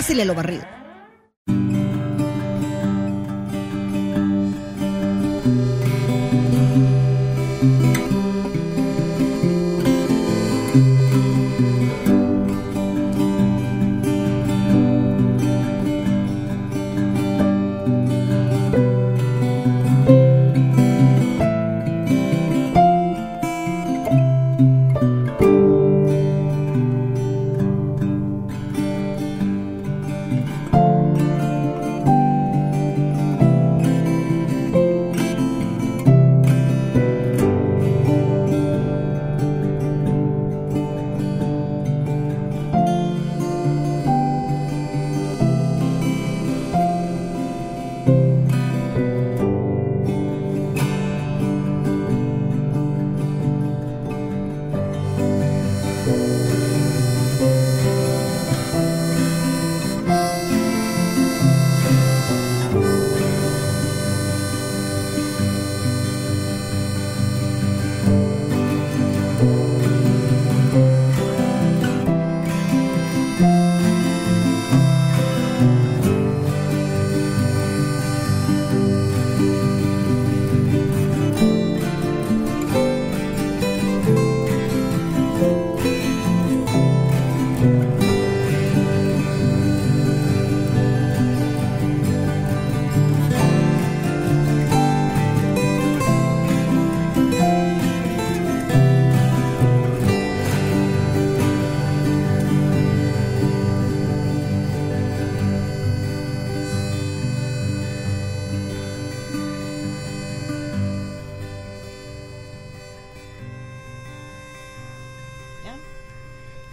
Pásele lo barrido.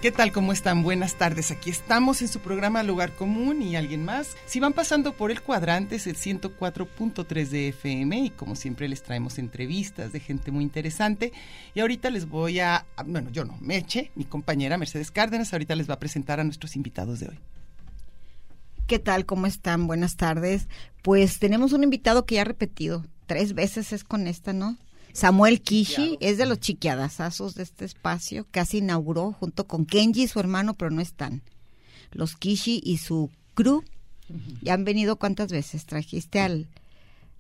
¿Qué tal? ¿Cómo están? Buenas tardes. Aquí estamos en su programa Lugar Común y alguien más. Si van pasando por el cuadrante es el 104.3 de FM y como siempre les traemos entrevistas de gente muy interesante. Y ahorita les voy a, bueno, yo no, Meche, mi compañera Mercedes Cárdenas, ahorita les va a presentar a nuestros invitados de hoy. ¿Qué tal? ¿Cómo están? Buenas tardes. Pues tenemos un invitado que ya ha repetido. Tres veces es con esta, ¿no? Samuel Kishi es de los chiquiadazazos de este espacio, casi inauguró junto con Kenji, su hermano, pero no están. Los Kishi y su crew ya han venido cuántas veces. Trajiste al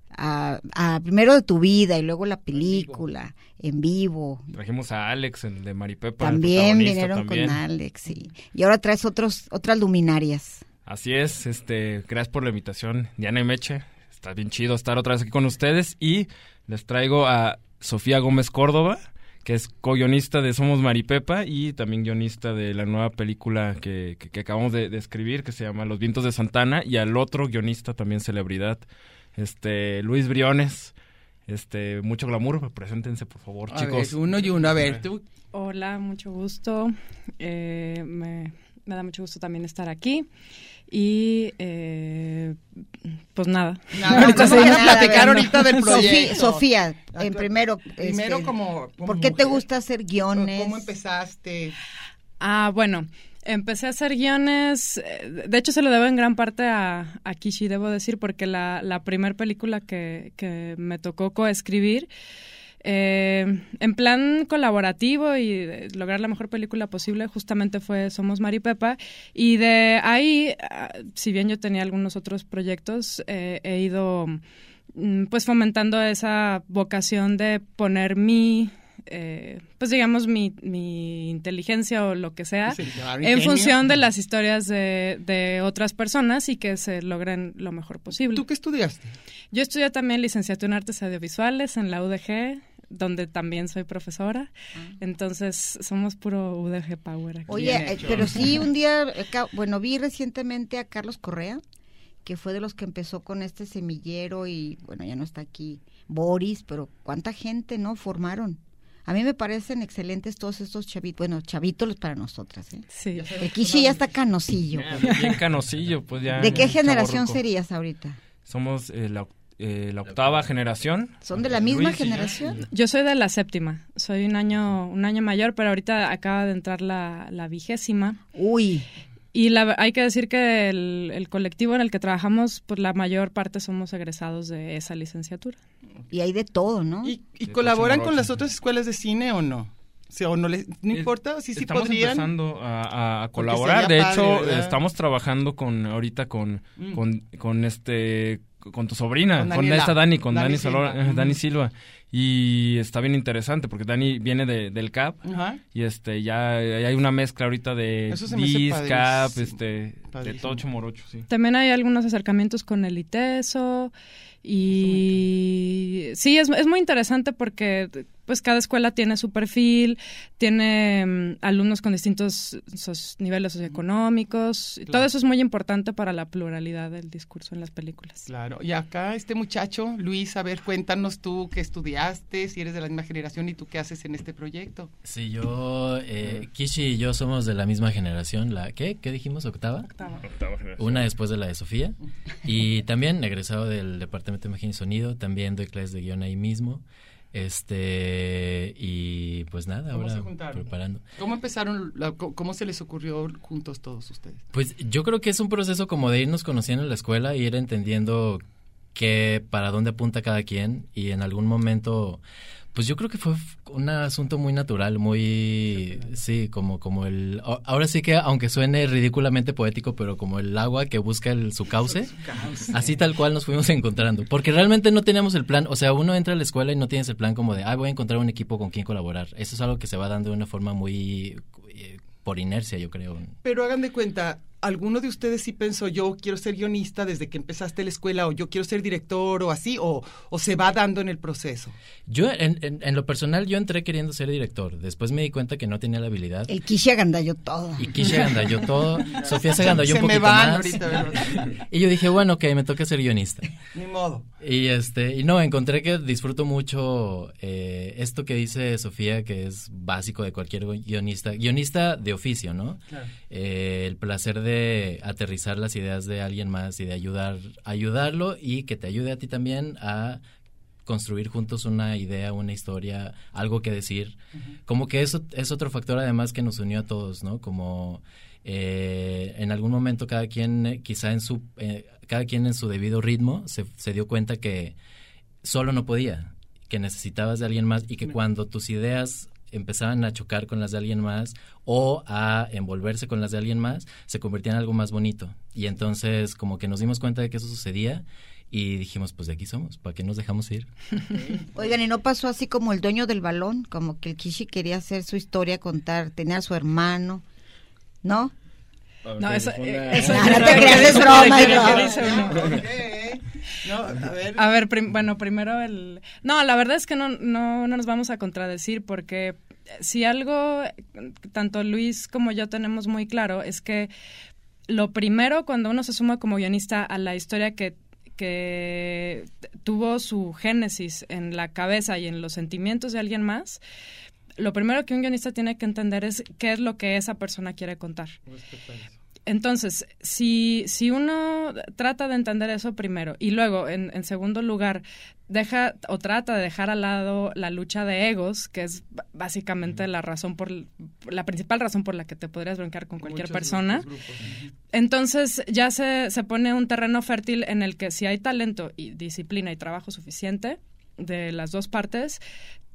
a, a primero de tu vida y luego la película en vivo. Trajimos a Alex, el de Maripepa. También vinieron con Alex y, y ahora traes otros otras luminarias. Así es, este, gracias por la invitación, Diana y Meche. Está bien chido estar otra vez aquí con ustedes y les traigo a Sofía Gómez Córdoba, que es co-guionista de Somos Maripepa y también guionista de la nueva película que, que, que acabamos de, de, escribir, que se llama Los Vientos de Santana, y al otro guionista también celebridad, este Luis Briones. Este, mucho glamour, preséntense por favor, a chicos. Ver, uno y uno, a ver, tú. Hola, mucho gusto. Eh, me, me, da mucho gusto también estar aquí. Y eh, pues nada. nada vamos a platicar ahorita del proyecto. Sofía, Sofía en primero. Primero este, como, como, ¿Por qué te gusta hacer guiones? ¿Cómo empezaste? Ah, bueno. Empecé a hacer guiones, eh, de hecho se lo debo en gran parte a, a Kishi, debo decir, porque la, la primera película que, que me tocó coescribir, eh, en plan colaborativo y lograr la mejor película posible, justamente fue Somos Maripepa. Y de ahí, si bien yo tenía algunos otros proyectos, eh, he ido pues fomentando esa vocación de poner mi eh, pues digamos, mi, mi inteligencia o lo que sea, Sí, en función de las historias de, de otras personas y que se logren lo mejor posible. ¿Tú qué estudiaste? Yo estudié también licenciatura en artes audiovisuales en la UDG, donde también soy profesora. Entonces, somos puro UDG Power aquí. Oye, eh, pero sí, un día, bueno, vi recientemente a Carlos Correa, que fue de los que empezó con este semillero y, bueno, ya no está aquí Boris, pero cuánta gente, ¿no? Formaron. A mí me parecen excelentes todos estos chavitos, bueno, chavitos para nosotras, ¿eh? Sí. El Kishi ya está canosillo. Bien canosillo, pues ya. ¿De qué generación serías ahorita? Somos eh, la, eh, la octava generación. ¿Son de la misma Luis generación? Yo soy de la séptima, soy un año, un año mayor, pero ahorita acaba de entrar la, la vigésima. Uy, Y la, hay que decir que el, el colectivo en el que trabajamos, pues la mayor parte somos egresados de esa licenciatura. y hay de todo, ¿no? ¿Y, colaboran con las otras escuelas de cine o no? O sea, ¿o no, les, no importa? Sí, sí estamos podrían. empezando a, colaborar. De padre, hecho, ¿verdad? estamos trabajando con ahorita con, Mm. con, con este con tu sobrina, Con con, Daniela. esta Dani, con Dani Dani, Silva. Eh. Dani Silva. Y está bien interesante porque Dani viene de- del CAP Ajá. y este ya hay una mezcla ahorita de DIS, CAP, padrísimo. este, de. Tocho Morocho, sí. También hay algunos acercamientos con el ITESO y sí, es, es muy interesante porque pues cada escuela tiene su perfil, tiene mm, alumnos con distintos sos- niveles socioeconómicos, y todo eso es muy importante para la pluralidad del discurso en las películas. Claro. Y acá este muchacho, Luis, a ver, cuéntanos tú qué estudiaste, si eres de la misma generación y tú qué haces en este proyecto. Sí, yo, eh, Kishi y yo somos de la misma generación, la ¿qué? ¿Qué dijimos? ¿Octava? Una después de la de Sofía. Y también egresado del Departamento de Imagen y Sonido, también doy clases de guion ahí mismo. Este, y pues nada, ¿Cómo se ahora juntaron? preparando. ¿Cómo empezaron, la- cómo se les ocurrió juntos todos ustedes? Pues yo creo que es un proceso como de irnos conociendo en la escuela y ir entendiendo qué, para dónde apunta cada quien y en algún momento, pues yo creo que fue un asunto muy natural, muy, sí, como, como el, ahora sí que aunque suene ridículamente poético, pero como el agua que busca el, su cauce, así tal cual nos fuimos encontrando, porque realmente no teníamos el plan, o sea, uno entra a la escuela y no tienes el plan como de, ah, voy a encontrar un equipo con quien colaborar, eso es algo que se va dando de una forma muy, eh, por inercia, yo creo. Pero hagan de cuenta, ¿alguno de ustedes sí pensó yo quiero ser guionista desde que empezaste la escuela o yo quiero ser director o así o, o se va dando en el proceso? Yo, en, en, en lo personal, yo entré queriendo ser director. Después me di cuenta que no tenía la habilidad. El Kishi agandalló todo. Y quise agandalló todo. Sofía se agandalló se un me poquito van más. ahorita, ¿verdad? Y yo dije, bueno, ok, me toca ser guionista. Ni modo. Y este, y no, encontré que disfruto mucho eh, esto que dice Sofía, que es básico de cualquier guionista, guionista de oficio, ¿no? Eh, el placer de aterrizar las ideas de alguien más y de ayudar, ayudarlo y que te ayude a ti también a construir juntos una idea, una historia, algo que decir. Como que eso es otro factor además que nos unió a todos, ¿no? Como eh, en algún momento cada quien, eh, quizá en su, eh, cada quien en su debido ritmo, se, se dio cuenta que solo no podía, que necesitabas de alguien más y que cuando tus ideas empezaban a chocar con las de alguien más o a envolverse con las de alguien más, se convertían en algo más bonito. Y entonces como que nos dimos cuenta de que eso sucedía y dijimos, pues de aquí somos, ¿para qué nos dejamos ir? Oigan, ¿y no pasó así como el dueño del balón? Como que el Kishi quería hacer su historia, contar, tenía a su hermano, ¿no? No, eso, eh, eso- No, no te creas, es broma, a ver. A ver, prim- bueno, primero el... No, la verdad es que no, no, no nos vamos a contradecir porque si algo tanto Luis como yo tenemos muy claro es que lo primero cuando uno se suma como guionista a la historia que que tuvo su génesis en la cabeza y en los sentimientos de alguien más, lo primero que un guionista tiene que entender es qué es lo que esa persona quiere contar. Entonces, si, si uno trata de entender eso primero y luego, en, en segundo lugar, deja o trata de dejar al lado la lucha de egos, que es básicamente la razón por la principal razón por la que te podrías brincar con cualquier Muchos persona, grupos, grupos. entonces ya se, se pone un terreno fértil en el que si hay talento y disciplina y trabajo suficiente de las dos partes,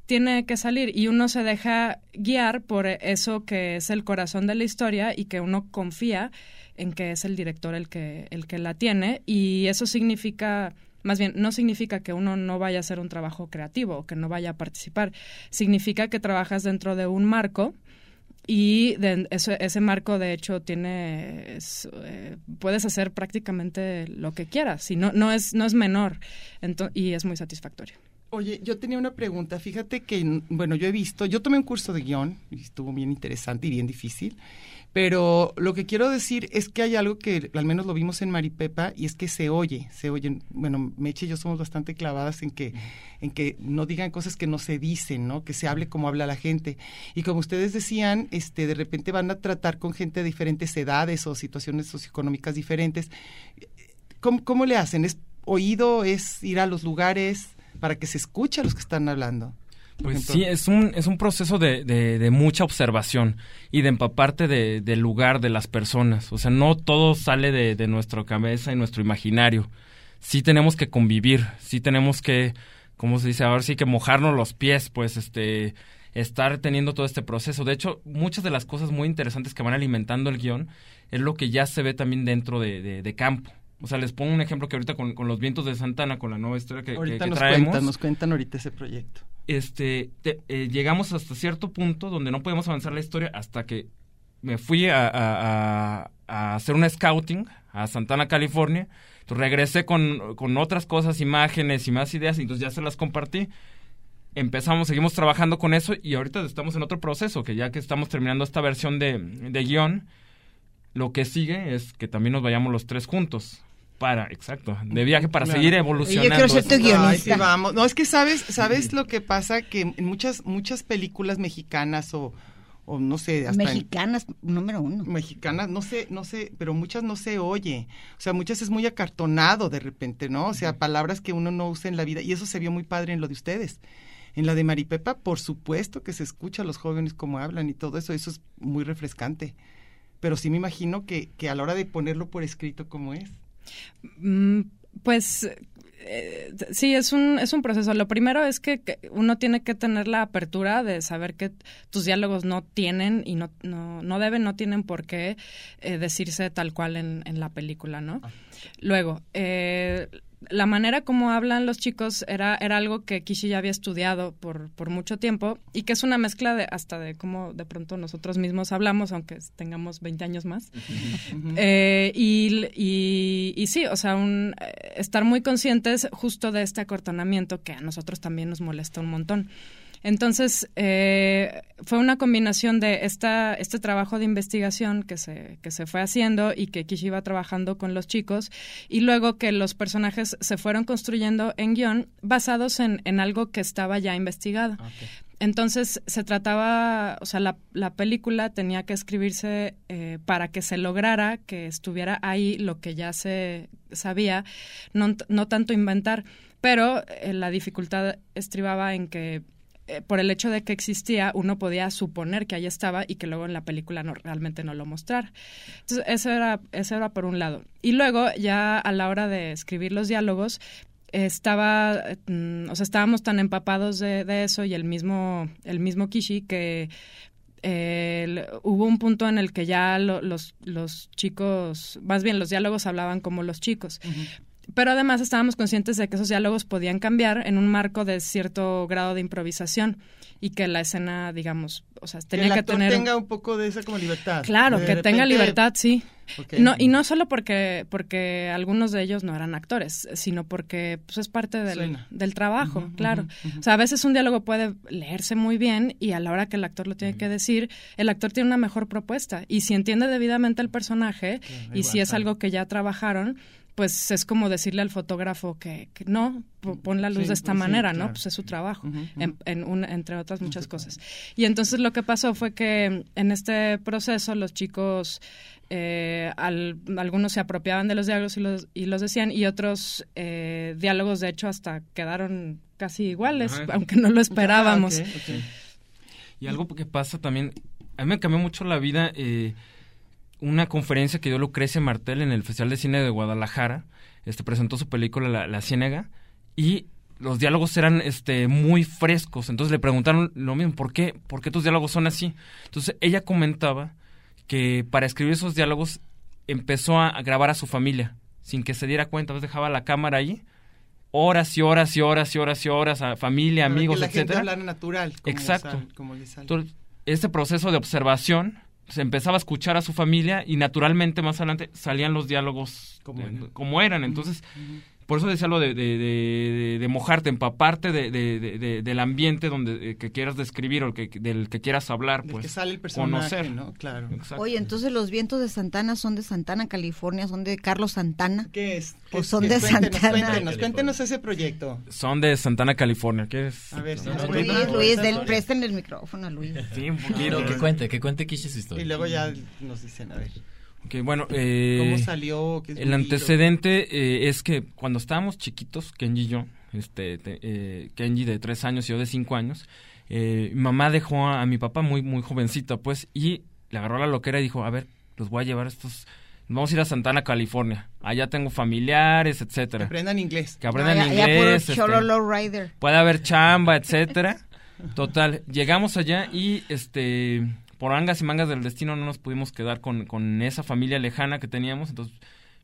tiene que salir y uno se deja guiar por eso que es el corazón de la historia y que uno confía en que es el director el que el que la tiene y eso significa más bien, no significa que uno no vaya a hacer un trabajo creativo o que no vaya a participar. Significa que trabajas dentro de un marco y de ese, marco de hecho tiene eh, puedes hacer prácticamente lo que quieras y no no es no es menor y es muy satisfactorio Oye, yo tenía una pregunta. Fíjate que, bueno, yo he visto, yo tomé un curso de guion y estuvo bien interesante y bien difícil. Pero lo que quiero decir es que hay algo que al menos lo vimos en Maripepa y es que se oye, se oyen. Bueno, Meche y yo somos bastante clavadas en que, en que no digan cosas que no se dicen, ¿no? Que se hable como habla la gente. Y como ustedes decían, este, de repente van a tratar con gente de diferentes edades o situaciones socioeconómicas diferentes. ¿Cómo, cómo le hacen? ¿Es oído? ¿Es ir a los lugares para que se escuche a los que están hablando? Pues sí, es un, es un proceso de, de, mucha observación y de empaparte de, del lugar de las personas. O sea, no todo sale de, de nuestra cabeza y nuestro imaginario. Sí tenemos que convivir, sí tenemos que, ¿cómo se dice? Ahora sí que mojarnos los pies, pues, este, estar teniendo todo este proceso. De hecho, muchas de las cosas muy interesantes que van alimentando el guion es lo que ya se ve también dentro de, de campo. O sea, les pongo un ejemplo que ahorita con, con, los vientos de Santana, con la nueva historia que, ahorita que, nos traemos. Cuentan, nos cuentan ahorita ese proyecto. Este, eh, llegamos hasta cierto punto donde no podemos avanzar la historia hasta que me fui a, a, a hacer una scouting a Santana, California. Entonces regresé con, con otras cosas, imágenes y más ideas, y entonces ya se las compartí empezamos, seguimos trabajando con eso y ahorita estamos en otro proceso, que ya que estamos terminando esta versión de, de guion, lo que sigue es que también nos vayamos los tres juntos para, exacto, de viaje para seguir evolucionando. Yo quiero ser tu guionista. vamos. No, es que sabes, sabes lo que pasa que en muchas muchas películas mexicanas o, o no sé, hasta mexicanas número uno. Mexicanas, no sé, no sé, pero muchas no se oye. O sea, muchas es muy acartonado de repente, ¿no? O sea, palabras que uno no usa en la vida y eso se vio muy padre en lo de ustedes. En la de Maripepa, por supuesto que se escucha a los jóvenes cómo hablan y todo eso, eso es muy refrescante. Pero sí me imagino que, que a la hora de ponerlo por escrito, ¿cómo es? Mm, pues eh, sí, es un, es un proceso. Lo primero es que, uno tiene que tener la apertura de saber que tus diálogos no tienen y no, no, no deben, no tienen por qué eh, decirse tal cual en, en la película, ¿no? Ah. Luego, eh, la manera como hablan los chicos era, era algo que Kishi ya había estudiado por, por mucho tiempo y que es una mezcla de hasta de cómo de pronto nosotros mismos hablamos, aunque tengamos 20 años más. eh, y, y, y, sí, o sea, un, estar muy conscientes justo de este acortonamiento que a nosotros también nos molesta un montón. Entonces, eh, fue una combinación de esta, este trabajo de investigación que se, que se fue haciendo y que Kishi iba trabajando con los chicos, y luego que los personajes se fueron construyendo en guion basados en, en algo que estaba ya investigado. Ah, Entonces se trataba, o sea, la, la película tenía que escribirse eh, para que se lograra que estuviera ahí lo que ya se sabía, no, no tanto inventar, pero eh, la dificultad estribaba en que eh, por el hecho de que existía, uno podía suponer que ahí estaba y que luego en la película no, realmente no lo mostrara. Entonces, eso era, eso era por un lado. Y luego, ya a la hora de escribir los diálogos, estaba, mm, o sea, estábamos tan empapados de, eso y el mismo, el mismo Kishi que eh, hubo un punto en el que ya los, los chicos, más bien los diálogos hablaban como los chicos. Pero además estábamos conscientes de que esos diálogos podían cambiar en un marco de cierto grado de improvisación y que la escena, digamos, o sea, tenía que, el actor tener tenga un poco de esa como libertad. Claro, que tenga libertad, sí. No y no solo porque porque algunos de ellos no eran actores, sino porque pues es parte del, del trabajo, claro. O sea, a veces un diálogo puede leerse muy bien y a la hora que el actor lo tiene que decir, el actor tiene una mejor propuesta y si entiende debidamente el personaje y si es algo que ya trabajaron, pues es como decirle al fotógrafo que, no, pon la luz de esta pues manera, ¿no? Pues es su trabajo, en, un, entre otras muchas cosas. Y entonces lo que pasó fue que en este proceso los chicos, eh, algunos se apropiaban de los diálogos y los, y los decían, y otros eh, diálogos de hecho hasta quedaron casi iguales, aunque no lo esperábamos. Ah, y algo que pasa también, a mí me cambió mucho la vida. Eh, una conferencia que dio Lucrecia Martel en el Festival de Cine de Guadalajara. Este presentó su película La, la y los diálogos eran este muy frescos. Entonces le preguntaron lo mismo, ¿por qué? ¿Por qué tus diálogos son así? Entonces ella comentaba que para escribir esos diálogos empezó a, grabar a su familia sin que se diera cuenta. Entonces dejaba la cámara ahí horas y horas y horas y horas y horas a familia, amigos, que la gente etcétera. hablara natural. como Exacto. sal- como le sale. Entonces, este proceso de observación se empezaba a escuchar a su familia y naturalmente más adelante salían los diálogos Como de- eran. como eran. Entonces, por eso decía lo de, de, de- de mojarte, empaparte de, de- de- de- del ambiente donde eh, que quieras describir o que, del que quieras hablar, Del pues que sale el personaje, conocer. ¿no? Claro. Exacto. Oye, entonces los vientos de Santana son de Santana, California, son de Carlos Santana. ¿Qué es? Pues ¿Qué- son qué- de cuéntenos, Santana. Cuéntenos, cuéntenos ese proyecto. Son de Santana, California. ¿Quieres? A ver, si No, Luis, Luis, del, préstenle el micrófono a Luis. Sí, un poquito. Que cuente, que cuente Kishi su historia. Y luego ya nos dicen, a ver, Ok, bueno, eh, ¿cómo salió? ¿Qué es El antecedente eh, es que cuando estábamos chiquitos, Kenji y yo, este, te- eh, Kenji de tres años y yo de cinco años, eh, mi mamá dejó a, a mi papá muy, muy jovencita, pues, y le agarró la loquera y dijo, a ver, los voy a llevar a estos, vamos a ir a Santana, California, allá tengo familiares, Que etcétera, aprendan inglés. que aprendan ya- ya puro inglés, este, cholo low rider. puede haber chamba, etcétera. Total, llegamos allá y este por angas y mangas del destino no nos pudimos quedar con, con esa familia lejana que teníamos, entonces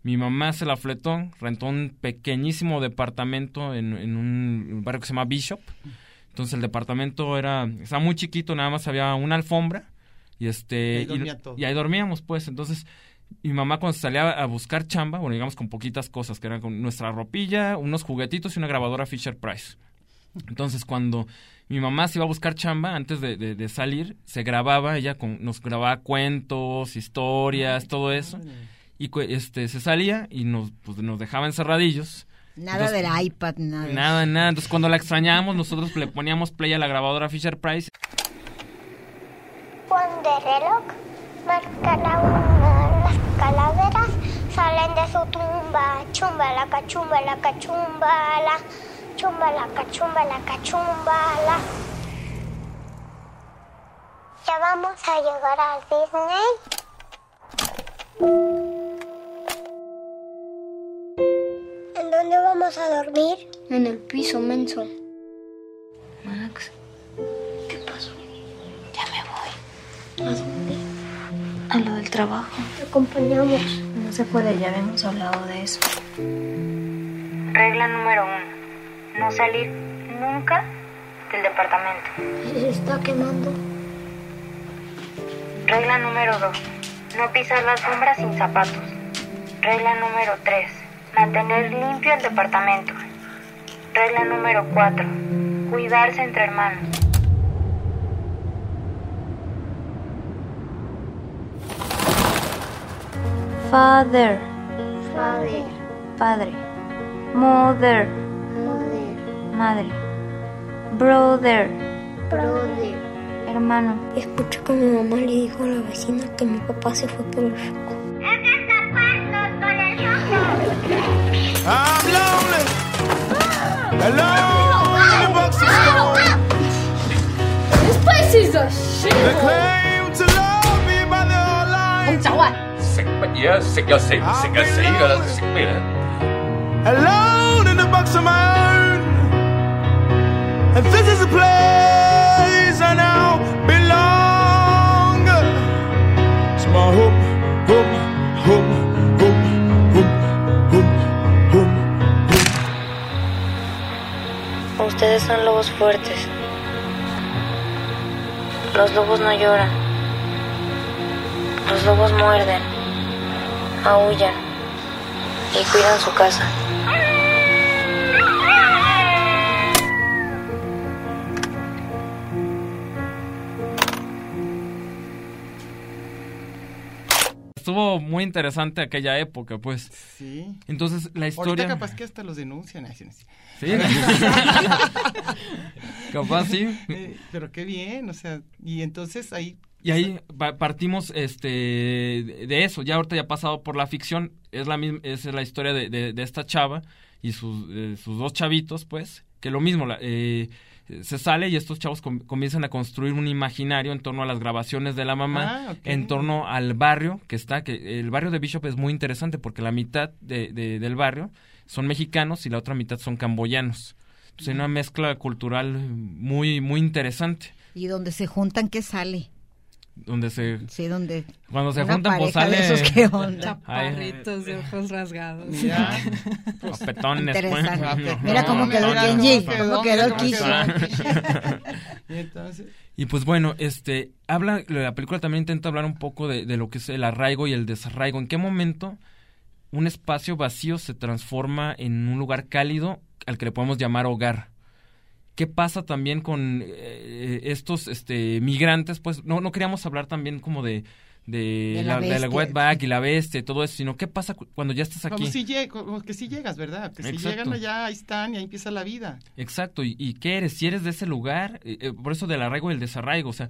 mi mamá se la fletó, rentó un pequeñísimo departamento en, en un barrio que se llama Bishop. Entonces el departamento era estaba muy chiquito, nada más había una alfombra y este Y ahí todo. y ahí dormíamos pues, entonces mi mamá cuando salía a buscar chamba, bueno, digamos con poquitas cosas, que eran con nuestra ropilla, unos juguetitos y una grabadora Fisher Price. Entonces, cuando mi mamá se iba a buscar chamba, antes de, de- de salir, se grababa, ella con, nos grababa cuentos, historias, todo eso. Y este se salía y nos, pues, nos dejaba encerradillos. Nada Entonces, del iPad, nada. de Nada, nada. Entonces, cuando la extrañábamos, nosotros le poníamos play a la grabadora Fisher Price. Cuando el reloj marca la una, las calaveras salen de su tumba. Chumba la cachumba, la cachumba, la chumba la cachumba, la cachumba, la. Ya vamos a llegar al Disney. ¿En dónde vamos a dormir? En el piso, menso. Max, ¿qué pasó? Ya me voy. ¿A dónde? A lo del trabajo. Te acompañamos. No se puede, ya habíamos hablado de eso. Regla número uno. No salir nunca del departamento. Se está quemando. Regla número dos. No pisar la sombra sin zapatos. Regla número tres. Mantener limpio el departamento. Regla número cuatro. Cuidarse entre hermanos. Father. Padre. Padre. Mother. Mother. Madre. Brother. Brother Hermano. Escuché que mi mamá le dijo a la vecina que mi papá se fue por el foco. ¡Es que está puesto por el I'm lonely. Alone in the box of stone. This place is a shit. They claim to love me by the whole line. 早啊！ 食乜嘢啊？食就食，唔食就死噶啦！食咩咧？ Alone in the box of my own. And this Ustedes son lobos fuertes. Los lobos no lloran. Los lobos muerden, aullan y cuidan su casa. Estuvo muy interesante aquella época, pues. Sí. Entonces, la historia... Ahorita capaz que hasta los denuncian. Sí. Capaz sí. Eh, pero qué bien, o sea, y entonces ahí... Y ahí pa- partimos este de de eso. Ya ahorita ya pasado por la ficción. Es la misma, es la historia de, de- de esta chava y sus, eh, sus dos chavitos, pues. Que lo mismo, la- eh, se sale y estos chavos com- comienzan a construir un imaginario en torno a las grabaciones de la mamá, Ah, en torno al barrio que está, que el barrio de Bishop es muy interesante porque la mitad de, de- del barrio son mexicanos y la otra mitad son camboyanos. Entonces hay una mezcla cultural muy, muy interesante. Y donde se juntan, ¿qué sale? Donde se Sí, donde cuando se juntan pues de sale esos, ¿qué onda? Chaparritos de ojos rasgados. Ya, pues. Interesante. No, Mira cómo no, quedó Kenji, cómo quedó Kishi. Y entonces, Y pues bueno, este, habla, la película también intenta hablar un poco de, de lo que es el arraigo y el desarraigo. ¿En qué momento un espacio vacío se transforma en un lugar cálido al que le podemos llamar hogar? ¿Qué pasa también con eh, estos este, migrantes? Pues no, no queríamos hablar también como de, de, De la la, de la wetback y la bestia y todo eso, sino qué pasa cu- cuando ya estás aquí. como si, lleg- como que si llegas, ¿verdad? Que si Exacto. llegan allá, ahí están y ahí empieza la vida. Exacto, ¿y, y qué eres? Si eres de ese lugar, eh, eh, por eso del arraigo y el desarraigo, o sea,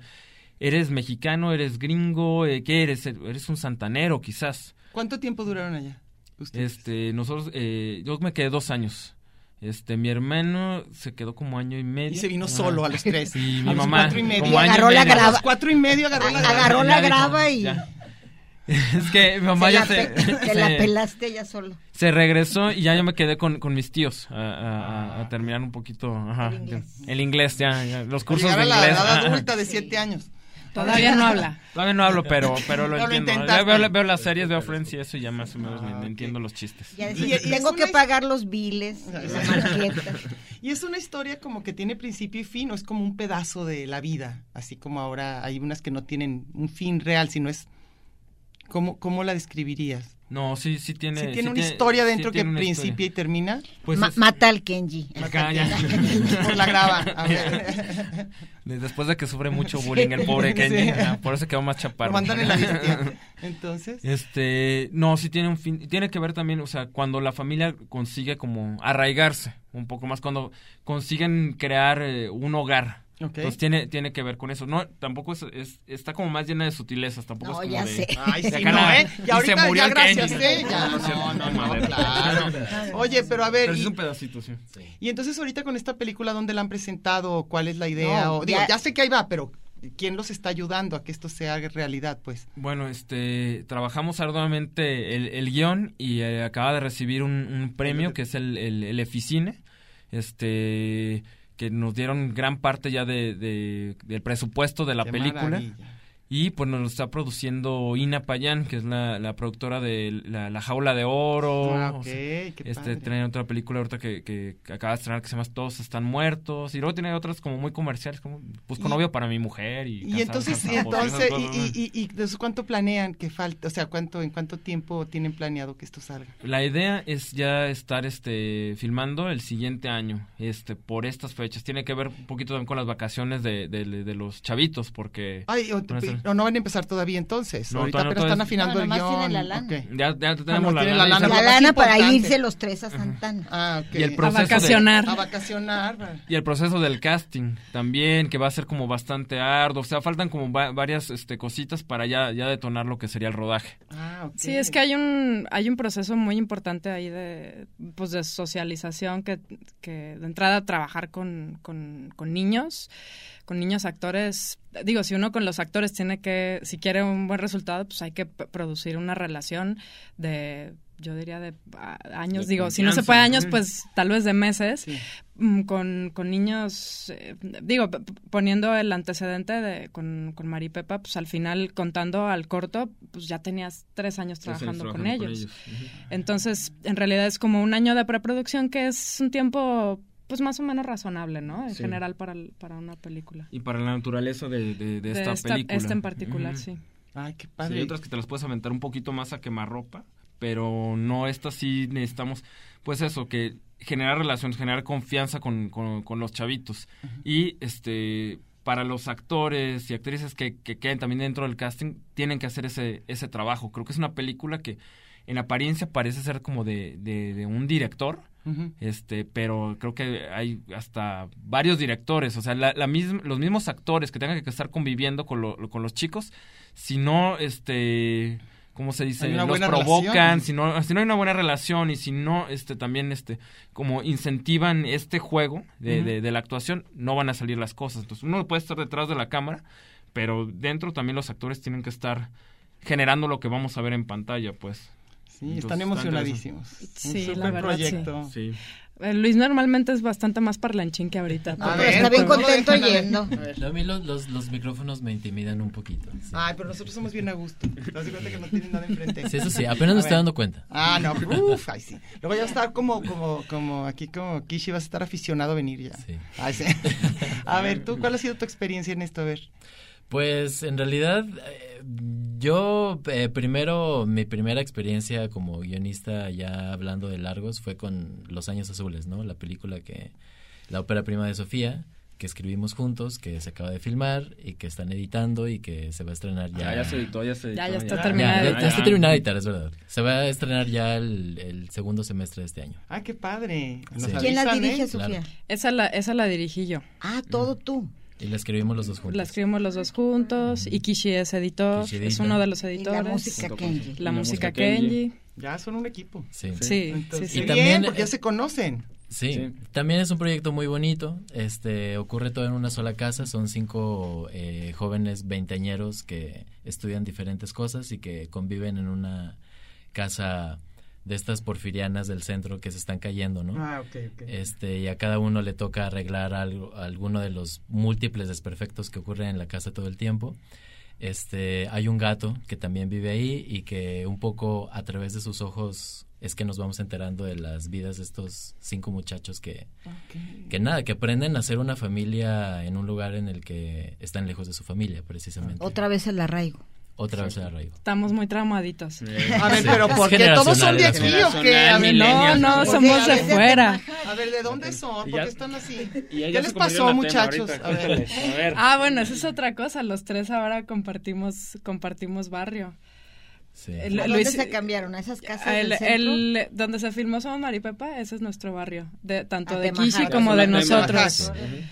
eres mexicano, eres gringo, eh, ¿qué eres? Eres un santanero quizás. ¿Cuánto tiempo duraron allá? Ustedes. Este, nosotros, eh, yo me quedé dos años. Este, mi hermano se quedó como año y medio. Y se vino Ajá. solo a los tres. Y A mi los mamá. cuatro y medio. como año y Agarró la medio. A grava. los cuatro y medio agarró la grava. Agarró la grava y ya. Es que mi mamá se ya se, pe- te la pelaste ya solo. se regresó y ya yo me quedé con, con mis tíos a, a- a- a terminar un poquito ajá, El inglés. el inglés, ya, ya, los cursos de a la inglés. edad adulta de siete años. Todavía no habla. Todavía no hablo, pero, pero lo No entiendo. veo, veo las series, veo Friends y eso y ya más o menos me- Ah, entiendo los chistes. Ya Y- tengo que pagar los biles, y es una historia como que tiene principio y fin, no es como un pedazo de la vida, así como ahora hay unas que no tienen un fin real, sino es... ¿Cómo, cómo la describirías? No, sí, sí tiene... ¿Sí tiene sí una historia sí dentro que principia y termina? Pues Ma- es- Mata al Kenji. Por la grava. A ver. De- Después de que sufre mucho bullying el pobre Kenji, por eso quedó más chaparro. Lo mandan en la bestia. Entonces, Este, no, sí tiene un fin, tiene que ver también, o sea, cuando la familia consigue como arraigarse un poco más, cuando consiguen crear eh, un hogar. Ok. Entonces tiene, tiene que ver con eso. No, tampoco es, es- está como más llena de sutilezas, tampoco No, es como ya de... sé. Ay, sí, no, ¿eh? y Y se ahorita murió ya gracias. ¿eh? Ya, No, no, no, no, claro. Oye, pero a ver, Pero y, es un pedacito, sí. y entonces ahorita con esta película, ¿dónde la han presentado? ¿Cuál es la idea? No, O, digo, ya- ya sé que ahí va, pero ¿quién los está ayudando a que esto se haga realidad, pues? Bueno, este, trabajamos arduamente el, el guion y eh, acaba de recibir un, un premio que es el, el, el Eficine, este, que nos dieron gran parte ya de, de- del presupuesto de la Qué película. maravilla. Y pues nos lo está produciendo Ina Payán, que es la, la productora de la, La Jaula de Oro. Ah, o ok, sea, qué este padre. tiene otra película ahorita que, que, acaba de estrenar que se llama Todos están muertos. Y luego tiene otras como muy comerciales, como Busco Y- novio para mi mujer. Y, Y entonces, y entonces, y, ¿no? y, y, y entonces, ¿cuánto planean que falta? O sea, ¿cuánto, ¿en cuánto tiempo tienen planeado que esto salga? La idea es ya estar este filmando el siguiente año, este por estas fechas. Tiene que ver un poquito también con las vacaciones de, de- de los chavitos, porque Ay, o, van a ser- o no van a empezar todavía entonces. No, Ahorita pero no, están afinando No, el guion. tienen la lana. ya, ya tenemos no, la, lana la y lana. se- La más lana para irse los tres a Santana. Ah, ok. Y el A proceso de- vacacionar. A vacacionar. Y el proceso del casting también, que va a ser como bastante arduo. O sea, faltan como va- varias este, cositas para ya, ya detonar lo que sería el rodaje. Ah, ok. Sí, es que hay un, hay un proceso muy importante ahí de, pues de socialización que, que de entrada trabajar con, con, con niños, con niños actores. Digo, si uno con los actores tiene que, si quiere un buen resultado, pues hay que producir una relación de, yo diría de ah, años. De Digo, si no se puede años, pues tal vez de meses. Sí. Mm, Con, con niños, eh, digo, poniendo el antecedente de con, con Mari Pepa, pues al final contando al corto, pues ya tenías tres años trabajando, con, ellos. Entonces, en realidad es como un año de preproducción que es un tiempo, pues más o menos razonable, ¿no? En Sí. general para, el- para una película. Y para la naturaleza de, de- de esta película. Esta en particular, sí. Ay, qué Sí, padre. hay otras que te las puedes aventar un poquito más a quemarropa, pero no, estas sí necesitamos, pues eso, que generar relaciones, generar confianza con, con, con los chavitos. Y este para los actores y actrices que, que queden también dentro del casting, tienen que hacer ese, ese trabajo. Creo que es una película que en apariencia parece ser como de, de, de un director, Este pero creo que hay hasta varios directores o sea la, la misma- los mismos actores que tengan que estar conviviendo con, lo- con los chicos si no este cómo se dice los provocan relación. si no si no hay una buena relación y si no este también este como incentivan este juego de- de la actuación no van a salir las cosas. Entonces uno puede estar detrás de la cámara pero dentro también los actores tienen que estar generando lo que vamos a ver en pantalla pues Sí, Entonces, están está emocionadísimos. Sí, Un la super verdad, sí. proyecto. sí Eh, Luis normalmente es bastante más parlanchín que ahorita. No, pero está bien contento yendo. A mí los, los, los micrófonos me intimidan un poquito. sí. Ay, pero nosotros somos bien a gusto. ¿Te das cuenta que no tienen nada enfrente? Sí, eso sí, apenas me A estoy dando cuenta. Ah, no, uff, ay sí. Luego ya va a estar como, como, como aquí como Kishi, vas a estar aficionado a venir ya. Sí. Ay, sí. A ver, ¿tú cuál ha sido tu experiencia en esto? A ver. Pues en realidad eh, yo eh, primero, mi primera experiencia como guionista ya hablando de largos fue con Los Años Azules, ¿no? La película que, la ópera prima de Sofía, que escribimos juntos, que se acaba de filmar y que están editando y que se va a estrenar ya. Ya, ya se editó, ya se editó. Ya, ya está Ya, terminada. ya- ya está terminada de editar, es verdad. Se va a estrenar ya el, el segundo semestre de este año. Ah, qué padre. Sí. ¿Quién la dirige, ¿eh? Sofía? Esa la, esa la dirigí yo. Ah, todo tú. Y la escribimos los dos juntos. La escribimos los dos juntos y Kishi es editor, Kishi es uno de los Y editores. la música Kenji. La música Kenji. Kenji. Ya son un equipo. Sí. Sí, sí, Entonces, sí. Y bien, también, porque ya se conocen. Sí, Sí. también es un proyecto muy bonito. Este ocurre todo en una sola casa. Son cinco eh, jóvenes veinteañeros que estudian diferentes cosas y que conviven en una casa de estas porfirianas del centro que se están cayendo, ¿no? Ah, ok, ok. Este, y a cada uno le toca arreglar algo, alguno de los múltiples desperfectos que ocurren en la casa todo el tiempo. Este, hay un gato que también vive ahí y que un poco a través de sus ojos es que nos vamos enterando de las vidas de estos cinco muchachos que, que nada, que aprenden a ser una familia en un lugar en el que están lejos de su familia, precisamente. Otra vez el arraigo. Otra vez el arraigo. Estamos muy traumaditos. A ver, pero ¿por qué todos son de aquí o qué? A ver, No, no, somos de fuera. A ver, ¿de dónde son? ¿Por qué están así? Y ¿Qué les pasó, muchachos? A ver. ahorita. A ver. Ah, bueno, esa es otra cosa. Los tres ahora compartimos, compartimos barrio. Sí. El- ¿A dónde Luis- se cambiaron? ¿A esas casas El, del centro? el- donde se filmó Somos Maripepa, ese es nuestro barrio, de tanto Ah, de de Kishi como de De nosotros. Manhattan.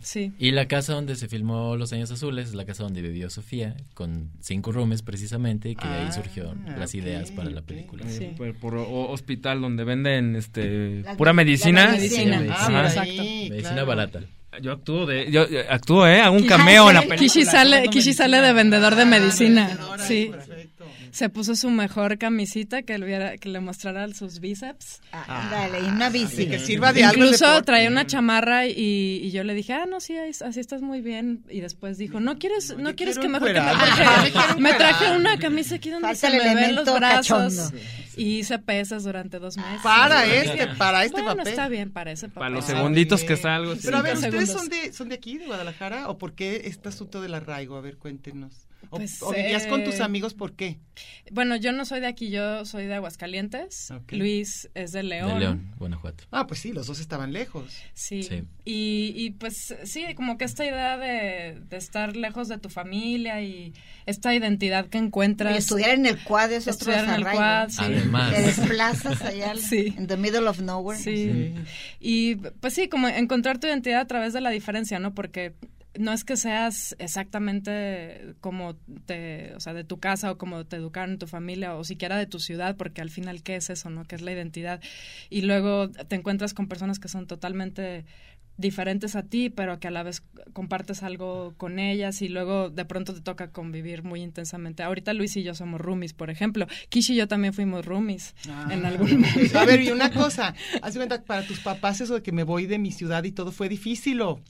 Sí. Y la casa donde se filmó Los Años Azules es la casa donde vivió Sofía, con cinco rooms precisamente, que de ahí Ah, surgió las ok, ideas para la película. Sí. Por, por o- hospital donde venden este Las- pura la medicina. medicina. Ah, Sí, por exacto. ahí, Medicina claro. barata. Yo actúo de yo, yo actúo, eh, hago un cameo en la película. Kishi sale, Kishi medicina. sale de vendedor de medicina. Ahora, Sí. perfecto. Se puso su mejor camisita que le, viera- que le mostrara sus bíceps. Ah, Dale, y una bici. Que sirva de algo. Incluso traía una chamarra y, y yo le dije, ah, no, sí, así estás muy bien. Y después dijo, no quieres, no quieres que mejor que me traje, me traje una camisa aquí donde Falta se me ven los brazos. cachondo. Y hice pesas durante dos meses. Para este, para este bueno, papel. está bien, para ese papel. Para los Ah, segunditos ok. que salgo. sí. Pero a ver, ¿ustedes son de, son de aquí, de Guadalajara? ¿O por qué este asunto del arraigo? A ver, cuéntenos. ¿O, Pues, o vivías con tus eh, amigos por qué? Bueno, yo no soy de aquí, yo soy de Aguascalientes. Luis es de León. De León, Guanajuato. Ah, pues sí, los dos estaban lejos. Sí. Sí. Y, y pues sí, como que esta idea de, de estar lejos de tu familia y esta identidad que encuentras. Y estudiar en el quad es otro Estudiar en el quad, sí. Además. Te desplazas allá al- Sí. en the middle of nowhere. Sí. Y pues sí, como encontrar tu identidad a través de la diferencia, ¿no? Porque no es que seas exactamente como te, o sea, de tu casa o como te educaron en tu familia o siquiera de tu ciudad, porque al final, ¿qué es eso, no? ¿Qué es la identidad? Y luego te encuentras con personas que son totalmente diferentes a ti, pero que a la vez compartes algo con ellas y luego de pronto te toca convivir muy intensamente. Ahorita Luis y yo somos roomies, por ejemplo. Kishi y yo también fuimos roomies en algún momento. A ver, y una cosa, haz cuenta, para tus papás eso de que me voy de mi ciudad y todo fue difícil, ¿o?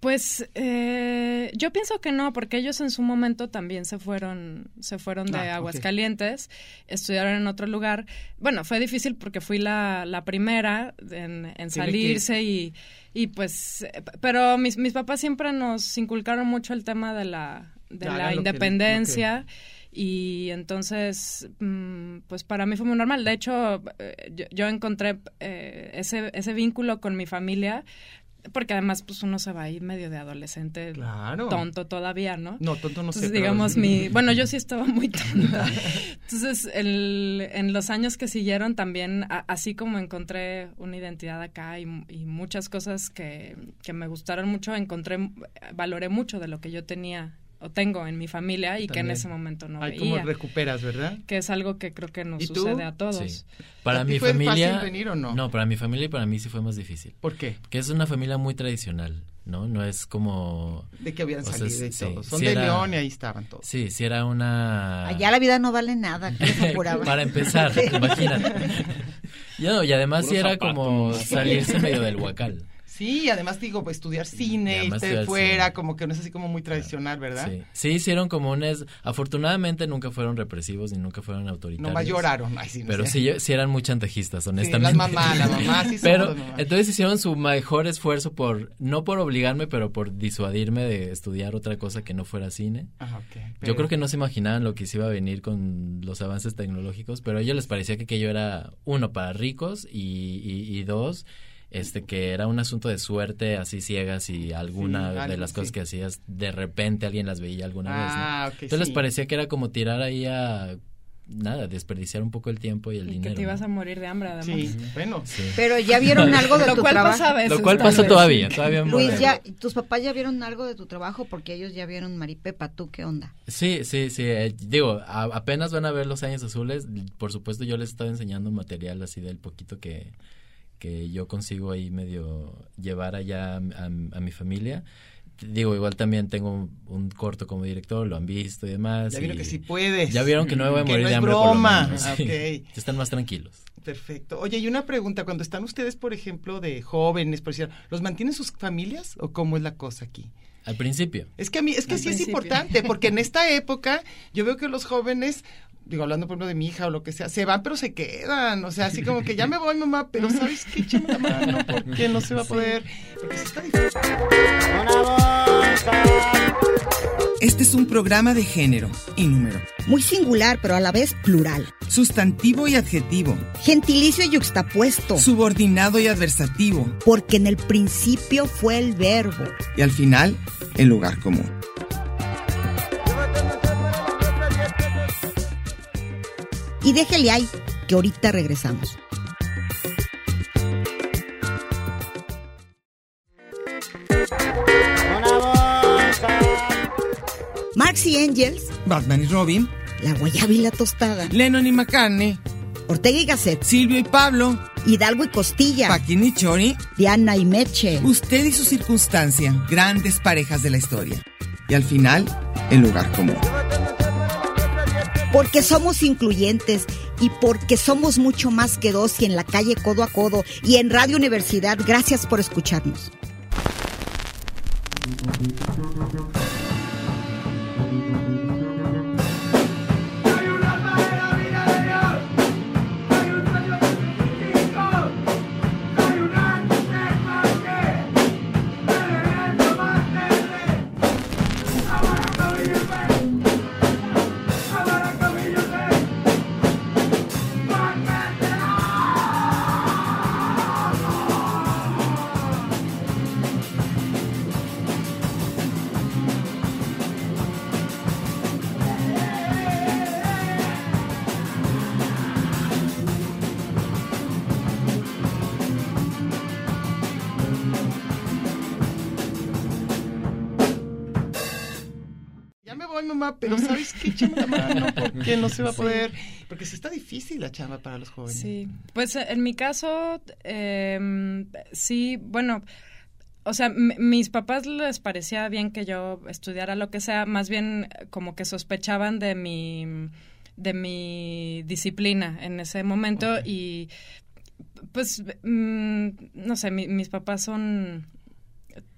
Pues eh, yo pienso que no, porque ellos en su momento también se fueron, se fueron de Ah. Aguascalientes, estudiaron en otro lugar. Bueno, fue difícil porque fui la, la primera en, salirse y, y pues, pero mis, mis papás siempre nos inculcaron mucho el tema de la, de la que- independencia. Y entonces, mm, pues para mí fue muy normal. De hecho, eh, yo, yo encontré eh, ese, ese vínculo con mi familia porque además pues uno se va a ir medio de adolescente Claro. tonto todavía, ¿no? No, tonto no sé. Entonces, pero- digamos, mi... Bueno, yo sí estaba muy tonta. Entonces, el- en los años que siguieron también, a- así como encontré una identidad acá y, y muchas cosas que, que me gustaron mucho, encontré, valoré mucho de lo que yo tenía o tengo en mi familia y que en ese momento no Ay, cómo veía. recuperas, ¿verdad? Que es algo que creo que nos ¿Y tú? sucede a todos. Sí. Para ¿A mi fue familia. fácil venir o no? para mi familia y para mí sí fue más difícil. ¿Por qué? Que es una familia muy tradicional, ¿no? No es como. De que habían o sea, salido y sí, todo. Son sí de era- León y ahí estaban todos. Sí, sí era una. Allá la vida no vale nada. Para empezar, imagínate. Yo, y además sí era como salirse medio del huacal. Sí, además digo, pues, estudiar cine, irte fuera, cine. como que no es así como muy tradicional, ¿verdad? Sí, sí hicieron comunes. Afortunadamente nunca fueron represivos ni nunca fueron autoritarios. Nomás lloraron. Ay, sí, no Pero sé. sí, yo- sí eran muy chantajistas, honestamente. las mamás, las mamás sí somos Pero entonces hicieron su mejor esfuerzo por, no por obligarme, pero por disuadirme de estudiar otra cosa que no fuera cine. Ajá, ok. Yo Pero- creo que no se imaginaban lo que se iba a venir con los avances tecnológicos, pero a ellos les parecía que aquello era, uno, para ricos y, y- y dos, este que era un asunto de suerte así ciegas y alguna Sí, de las cosas sí. que hacías de repente alguien las veía alguna Ah, vez. ¿no? ok, Entonces les parecía que era como tirar ahí a nada, desperdiciar un poco el tiempo y el Y dinero. que te ibas ¿no? a morir de hambre, además. Sí, bueno. Sí. Pero ya vieron algo de Lo tu cual trabajo. pasa a veces, Lo cual pasa vez. todavía, todavía Luis, ya, tus papás ya vieron algo de tu trabajo porque ellos ya vieron Maripepa. ¿Tú qué onda? Sí, sí, sí. eh, digo, a- apenas van a ver Los Años Azules. Por supuesto, yo les estaba enseñando material así del poquito que, que yo consigo ahí medio llevar allá a, a- a mi familia. Digo, igual también tengo un, un corto como director, lo han visto y demás. Ya vieron y que sí puedes. Ya vieron que no me voy a morir no de es hambre por lo broma. menos, Ah, sí. están más tranquilos. Perfecto. Oye, y una pregunta, cuando están ustedes, por ejemplo, de jóvenes, por decir, ¿los mantienen sus familias o cómo es la cosa aquí? Al principio. Es que a mí, es que Al sí es importante, porque en esta época yo veo que los jóvenes, digo, hablando por ejemplo de mi hija o lo que sea, se van pero se quedan, o sea, así como que ya me voy mamá, pero ¿sabes qué? Échame la mano, porque no se va a poder, porque sí está difícil. Este es un programa de género y número, Muy singular, pero a la vez plural. sustantivo y adjetivo, Gentilicio y yuxtapuesto. subordinado y adversativo, Porque en el principio fue el verbo. y al final, el lugar común. Y déjele ahí, que ahorita regresamos. Marx y Engels, Batman y Robin, La Guayaba y la Tostada, Lennon y McCartney, Ortega y Gasset, Silvio y Pablo, Hidalgo y Costilla, Paquín y Chori, Diana y Meche. usted y su circunstancia, grandes parejas de la historia. Y al final, el lugar común. Porque somos incluyentes y porque somos mucho más que dos y en la calle codo a codo y en Radio Universidad. Gracias por escucharnos. Se va a poder, porque sí está difícil la chamba para los jóvenes. Sí, pues eh, en mi caso, eh, sí, bueno, o sea, mis papás les parecía bien que yo estudiara lo que sea, más bien eh, como que sospechaban de mi de mi disciplina en ese momento y pues mm, no sé, mi- mis papás son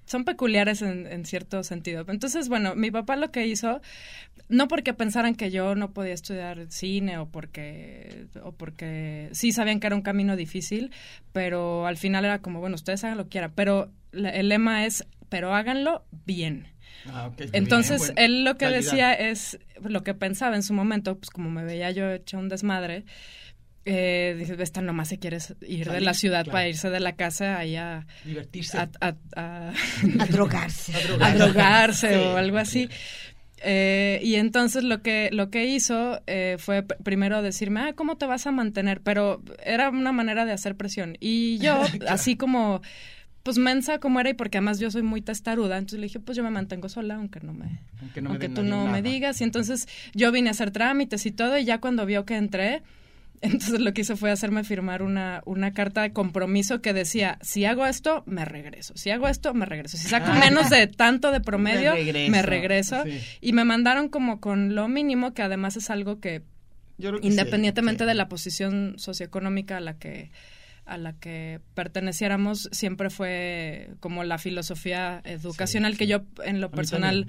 son peculiares en, en cierto sentido. Entonces, bueno, mi papá lo que hizo, no porque pensaran que yo no podía estudiar cine o porque, o porque sí sabían que era un camino difícil, pero al final era como, bueno, ustedes hagan lo que quieran, pero la- el lema es, pero háganlo bien. Ah, Entonces, bien, bueno, él lo que calidad. decía es, lo que pensaba en su momento, pues como me veía yo hecha un desmadre, eh, dice, esta nomás se quiere ir de la ciudad claro. para irse de la casa ahí a... Divertirse. A, a- a- A drogarse. a drogarse Sí. o algo así. Eh, y entonces lo que lo que hizo eh, fue primero decirme, ah, ¿cómo te vas a mantener? Pero era una manera de hacer presión. Y yo, así como, pues mensa como era, y porque además yo soy muy testaruda, entonces le dije, pues yo me mantengo sola, aunque no me, Aunque no aunque tú no me digas. Y entonces yo vine a hacer trámites y todo, y ya cuando vio que entré, entonces lo que hizo fue hacerme firmar una, una carta de compromiso que decía, si hago esto, me regreso. Si hago esto, me regreso. Si saco Ah. menos de tanto de promedio, Me regreso. me regreso. Sí. Y me mandaron como con lo mínimo, que además es algo que Yo creo que sí, independientemente sí. de la posición socioeconómica a la que a la que perteneciéramos siempre fue como la filosofía educacional que yo en lo personal.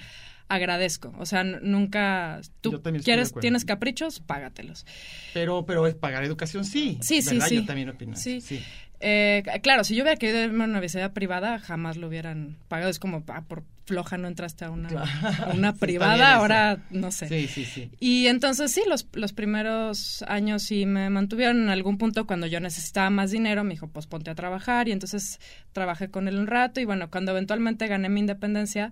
Agradezco. O sea, nunca tú quieres tienes caprichos, págatelos. Pero, pero es pagar educación sí. Sí, sí, ¿verdad? sí. Yo también opino. eso, Sí. sí. Eh, claro, si yo hubiera querido irme a una universidad privada, jamás lo hubieran pagado. Es como, ah, por floja no entraste a una, a una privada, ahora no sé. Sí, sí, sí. Y entonces sí, los, los primeros años sí me mantuvieron. En algún punto cuando yo necesitaba más dinero, me dijo, pues ponte a trabajar. Y entonces trabajé con él un rato. Y bueno, cuando eventualmente gané mi independencia,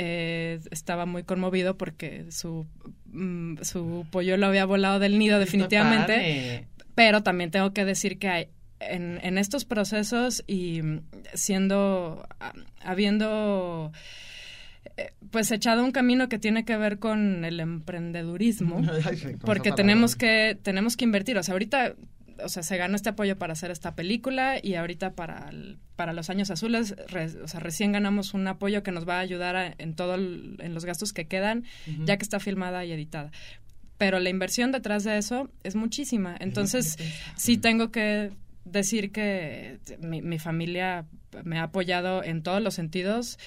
eh, estaba muy conmovido porque su, mm, su polluelo había volado del nido definitivamente. padre. Pero también tengo que decir que hay, en, en estos procesos y mm, siendo, ah, habiendo eh, pues echado un camino que tiene que ver con el emprendedurismo, porque tenemos que, tenemos que invertir. O sea, ahorita, o sea, se ganó este apoyo para hacer esta película y ahorita para, el- para los años azules, re- o sea, recién ganamos un apoyo que nos va a ayudar a- en todo el- en los gastos que quedan, ya que está filmada y editada. Pero la inversión detrás de eso es muchísima. Entonces, sí tengo que decir que mi, mi familia me ha apoyado en todos los sentidos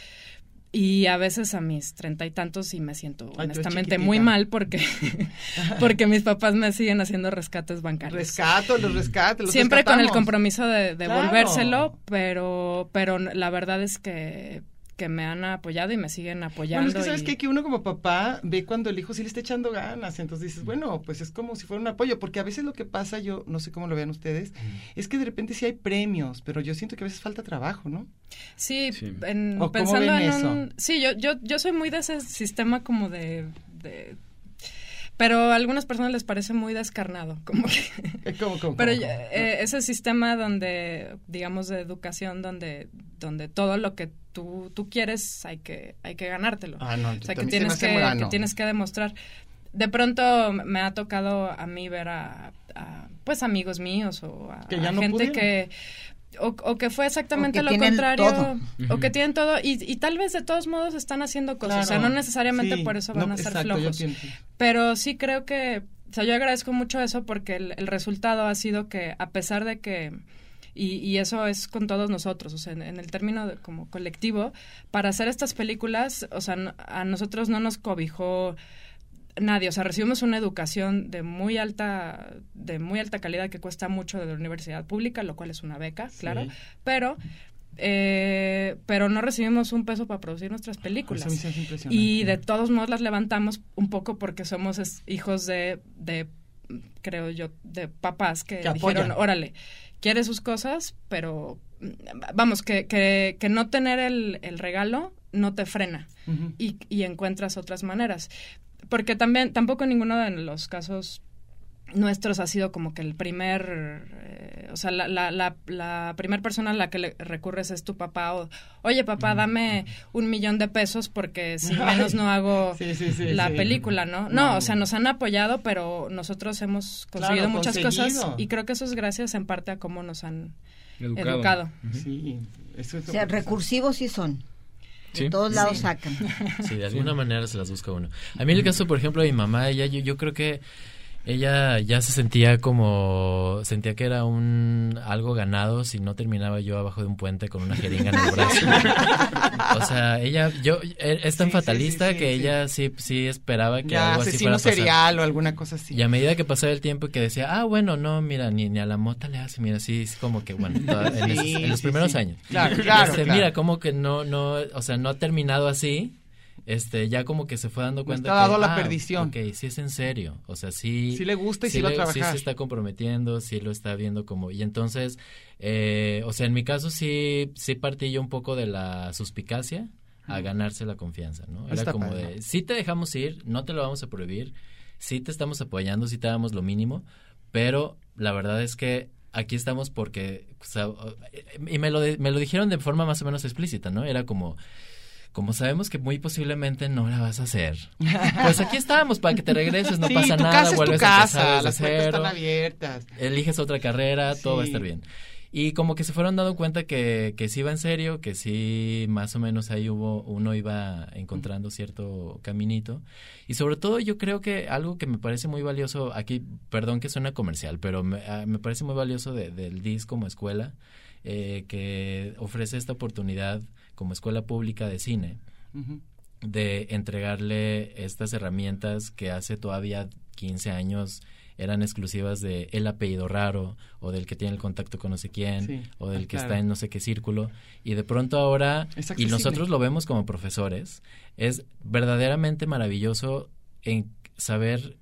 y a veces a mis treinta y tantos y me siento Ay, honestamente muy mal porque porque mis papás me siguen haciendo rescates bancarios. Rescato, los rescates, los Siempre con el compromiso de Claro. devolvérselo, pero pero la verdad es que que me han apoyado y me siguen apoyando. Bueno, es que sabes y- qué? que uno como papá ve cuando el hijo sí le está echando ganas, entonces dices, bueno, pues es como si fuera un apoyo, porque a veces lo que pasa, yo no sé cómo lo vean ustedes, es que de repente sí hay premios, pero yo siento que a veces falta trabajo, ¿no? Sí, en- ¿O cómo pensando ven en eso? un... Sí, yo, yo, yo soy muy de ese sistema como de... de- pero a algunas personas les parece muy descarnado, como que... ¿Cómo, cómo, pero cómo, eh, ese sistema donde, digamos, de educación, donde, donde todo lo que tú, tú quieres hay que, hay que ganártelo. Ah, no, o sea, que se tienes hace que, que tienes que demostrar. De pronto me ha tocado a mí ver a, a, pues amigos míos o a, Que ya a no gente pudieron. que o, o que fue exactamente que lo contrario todo. o que tienen todo y, y tal vez de todos modos están haciendo cosas, o sea, no necesariamente sí, por eso van no, a ser exacto, flojos. Pero sí creo que, o sea, yo agradezco mucho eso porque el, el resultado ha sido que a pesar de que y, y eso es con todos nosotros, o sea, en, en el término de, como colectivo, para hacer estas películas, o sea, no- a nosotros no nos cobijó nadie, o sea, recibimos una educación de muy alta, de muy alta calidad que cuesta mucho de la universidad pública, lo cual es una beca, claro, pero eh, pero no recibimos un peso para producir nuestras películas. Eso hace impresionante. Y de todos modos las levantamos un poco porque somos es- hijos de, de, creo yo, de papás que, Que dijeron, apoyan. órale, quiere sus cosas, pero vamos, que, que, que no tener el, el regalo no te frena y, y encuentras otras maneras. Porque también, tampoco ninguno de los casos nuestros ha sido como que el primer, eh, o sea, la, la, la, la primera persona a la que le recurres es tu papá o, oye papá, dame un millón de pesos porque si menos no hago sí, sí, sí, la sí. película, ¿no? No. No, o sea, nos han apoyado, pero nosotros hemos conseguido Claro, muchas conseguido. cosas y creo que eso es gracias en parte a cómo nos han Educado. educado. Sí, eso es O sea, recursivos sí son. De Sí. todos lados Sí. sacan. Sí, de alguna manera se las busca uno. A mí en el caso, por ejemplo, de mi mamá, ella, yo, yo creo que ella ya se sentía como, sentía que era un algo ganado si no terminaba yo abajo de un puente con una jeringa en el brazo. o sea, ella, yo, e- es tan Sí, fatalista sí, sí, que sí. ella sí, sí esperaba que Ya, algo así fuera a pasar. serial o alguna cosa así. Y a medida que pasaba el tiempo y que decía, ah, bueno, no, mira, ni, ni a la mota le hace, mira, sí, es como que, bueno, toda- en, Sí, esos- en los sí, primeros sí. años. Claro, claro, Este, claro. Mira, como que no, no, o sea, no ha terminado así, este, ya como que se fue dando cuenta está dado que, la ah, perdición. Ok, sí es en serio, o sea, sí. Sí le gusta y sí va a le- trabajar. Sí se está comprometiendo, sí lo está viendo como, y entonces, eh, o sea, en mi caso sí, sí partí yo un poco de la suspicacia a ganarse la confianza, ¿no? Era Está como padre. de, sí te dejamos ir, no te lo vamos a prohibir, sí te estamos apoyando, sí te damos lo mínimo, pero la verdad es que aquí estamos porque, o sea, y me lo, de- me lo dijeron de forma más o menos explícita, ¿no? Era como, como sabemos que muy posiblemente no la vas a hacer, pues aquí estamos para que te regreses, no Sí, pasa tu nada, casa es tu vuelves a casa, las puertas están abiertas. eliges otra carrera, todo va a estar bien. Y como que se fueron dando cuenta que, que sí iba en serio, que sí más o menos ahí hubo, uno iba encontrando cierto caminito. Y sobre todo yo creo que algo que me parece muy valioso, aquí, perdón que suena comercial, pero me, ah, me parece muy valioso de, del DIS como escuela, eh, que ofrece esta oportunidad como escuela pública de cine. de entregarle estas herramientas que hace todavía 15 años eran exclusivas de el apellido raro o del que tiene el contacto con no sé quién Sí. o del Ah, que claro. está en no sé qué círculo y de pronto ahora y nosotros lo vemos como profesores es verdaderamente maravilloso en saber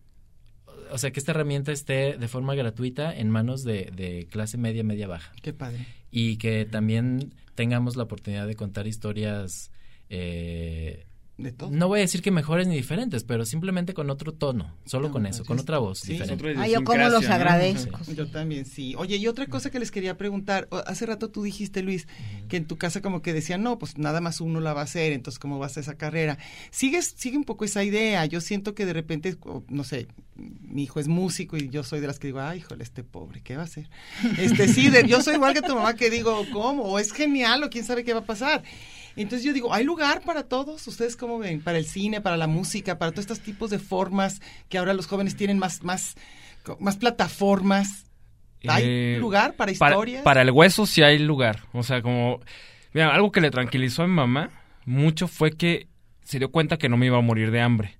o sea que esta herramienta esté de forma gratuita en manos de, de clase media media baja Qué padre. y que también tengamos la oportunidad de contar historias eh, De todo. no voy a decir que mejores ni diferentes, pero simplemente con otro tono, solo No, con eso, con otra voz Sí, diferente. Ay, yo cómo los agradezco. Yo también, sí. Oye, y otra cosa que les quería preguntar, hace rato tú dijiste, Luis, que en tu casa como que decían, no, pues nada más uno la va a hacer, entonces ¿cómo vas a esa carrera? Sigues, sigue un poco esa idea, yo siento que de repente, no sé, mi hijo es músico y yo soy de las que digo, ay, híjole, este pobre, ¿qué va a hacer? Este, sí, de- yo soy igual que tu mamá que digo, ¿cómo? O es genial, o quién sabe qué va a pasar. Entonces yo digo, ¿hay lugar para todos? ¿Ustedes cómo ven? Para el cine, para la música, para todos estos tipos de formas que ahora los jóvenes tienen más, más, más plataformas. ¿Hay Eh, lugar para Para, historias? para el hueso sí hay lugar. O sea, como... Mira, algo que le tranquilizó a mi mamá mucho fue que se dio cuenta que no me iba a morir de hambre.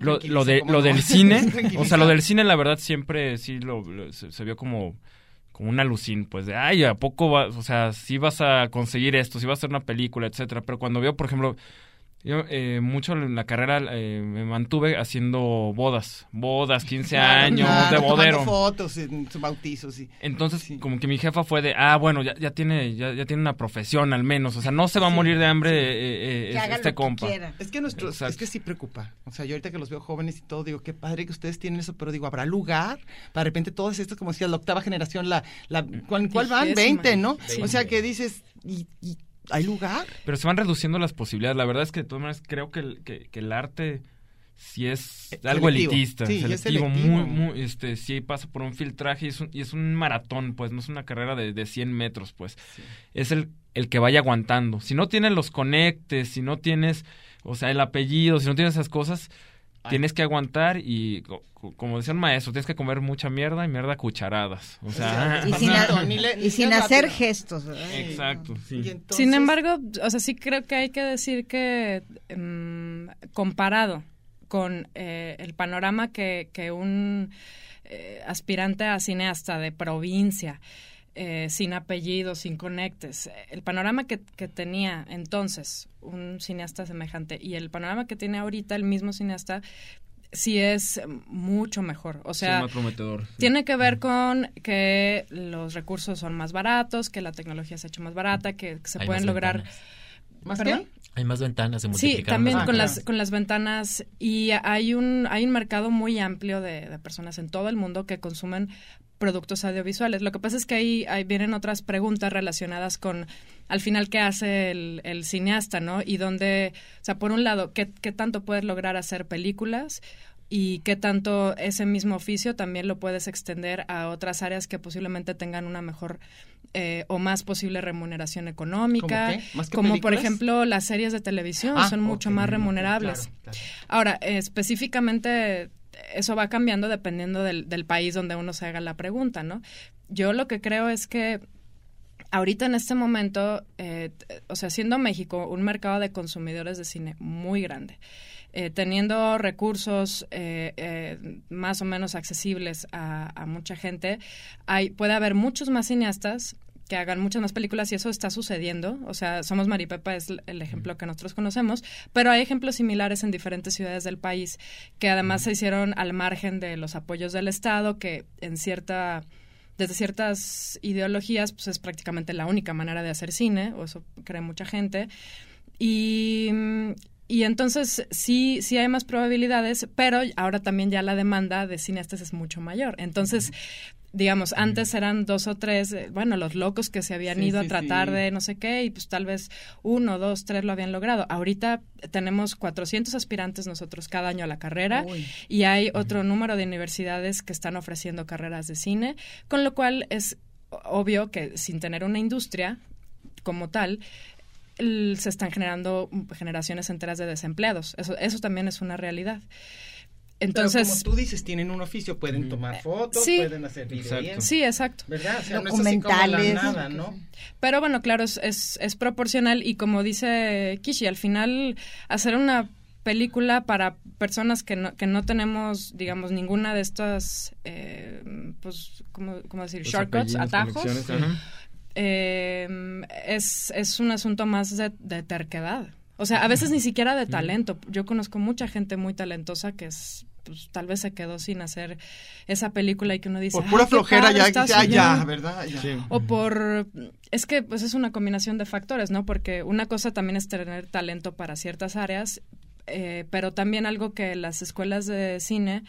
Lo, lo, de, ¿cómo lo no? del cine, o sea, lo del cine la verdad siempre sí lo, lo- se, se vio como, como una alucin, pues de, ay, ¿a poco vas, o sea, sí vas a conseguir esto, sí vas a hacer una película, etcétera? Pero cuando veo, por ejemplo, yo eh, mucho en la carrera eh, me mantuve haciendo bodas, bodas, 15 Claro, años, claro, de bodero. fotos en su bautizo, sí. Entonces, como que mi jefa fue de, ah, bueno, ya, ya tiene ya, ya tiene una profesión al menos, o sea, no se va a morir de hambre eh, eh, Que es- haga este lo que compa. quiera. Es que nuestro, Exacto. es que sí preocupa. O sea, yo ahorita que los veo jóvenes y todo, digo, qué padre que ustedes tienen eso, pero digo, ¿habrá lugar? Para de repente todas estas, como decía, la octava generación, la, la ¿cuál, cuál van? Vigésima. 20, ¿no? O sea, que dices, ¿y, y hay lugar? Pero se van reduciendo las posibilidades. La verdad es que de todas maneras creo que el, que, que el arte sí es Eh, algo selectivo. elitista, Sí, es selectivo, selectivo. muy, muy, este, sí pasa por un filtraje y es un, y es un maratón, pues, no es una carrera de, de 100 metros, pues. Es el, el que vaya aguantando. Si no tienes los conectes, si no tienes, o sea, el apellido, si no tienes esas cosas, tienes que aguantar y, co- co- como decía un maestro, tienes que comer mucha mierda y mierda a cucharadas. O sea, Y sin, Exacto, ni le- y sin hacer gestos. ¿verdad? Exacto, sí. Sin embargo, o sea, sí creo que hay que decir que mm, comparado con eh, el panorama que, que un eh, aspirante a cineasta de provincia, eh, sin apellido, sin conectes, el panorama que, que tenía entonces un cineasta semejante y el panorama que tiene ahorita el mismo cineasta, sí es mucho mejor. O sí, sea, más prometedor. sí. tiene que ver con que los recursos son más baratos, que la tecnología se ha hecho más barata, que se Hay pueden más lograr. ventanas. ¿Más ¿Perdón? Hay más ventanas, se Sí, multiplicaron también las con las con las ventanas y hay un hay un mercado muy amplio de, de personas en todo el mundo que consumen productos audiovisuales. Lo que pasa es que ahí, ahí vienen otras preguntas relacionadas con al final qué hace el, el cineasta, ¿no? Y dónde, o sea, por un lado, qué, qué tanto puedes lograr hacer películas y qué tanto ese mismo oficio también lo puedes extender a otras áreas que posiblemente tengan una mejor eh, o más posible remuneración económica. ¿Más que como por ejemplo las series de televisión Ah, son mucho más remunerables. claro, claro. Ahora, eh, específicamente eso va cambiando dependiendo del, país donde uno se haga la pregunta, ¿no? Yo lo que creo es que ahorita en este momento, eh, o sea, siendo México un mercado de consumidores de cine muy grande, eh, teniendo recursos eh, eh, más o menos accesibles a, a mucha gente, hay, puede haber muchos más cineastas que hagan muchas más películas y eso está sucediendo. O sea, Somos Maripepa es el- ejemplo que nosotros conocemos, pero hay ejemplos similares en diferentes ciudades del país que además se hicieron al margen de los apoyos del Estado, que en cierta desde ciertas ideologías, pues es prácticamente la única manera de hacer cine, o eso cree mucha gente. Y, y entonces sí, sí hay más probabilidades, pero ahora también ya la demanda de cineastas es mucho mayor. Entonces, digamos, antes eran dos o tres, eh, bueno, los locos que se habían Sí, ido sí, a tratar sí. de no sé qué, y pues tal vez uno, dos, tres lo habían logrado. Ahorita tenemos 400 aspirantes nosotros cada año a la carrera Uy. y hay otro número de universidades que están ofreciendo carreras de cine, con lo cual es obvio que sin tener una industria como tal, se están generando generaciones enteras de desempleados. Eso, eso también es una realidad. Entonces, Pero como tú dices, tienen un oficio, pueden tomar fotos, sí. pueden hacer videos. sí, exacto. ¿Verdad? O sea, no es así como la Documentales. nada, ¿no? Pero bueno, claro, es, es, es proporcional y como dice Kishi, al final hacer una película para personas que no, que no tenemos, digamos, ninguna de estas, eh, pues, ¿cómo, cómo decir? Los Shortcuts, atajos. eh, es, es un asunto más de, de terquedad. O sea, a veces ni siquiera de talento. Yo conozco mucha gente muy talentosa que es, pues, tal vez se quedó sin hacer esa película y que uno dice... Por "Ay, pura flojera padre ya, ya, ya, guion". ¿verdad? Ya. Sí. O por... Es que pues es una combinación de factores, ¿no? Porque una cosa también es tener talento para ciertas áreas, eh, pero también algo que las escuelas de cine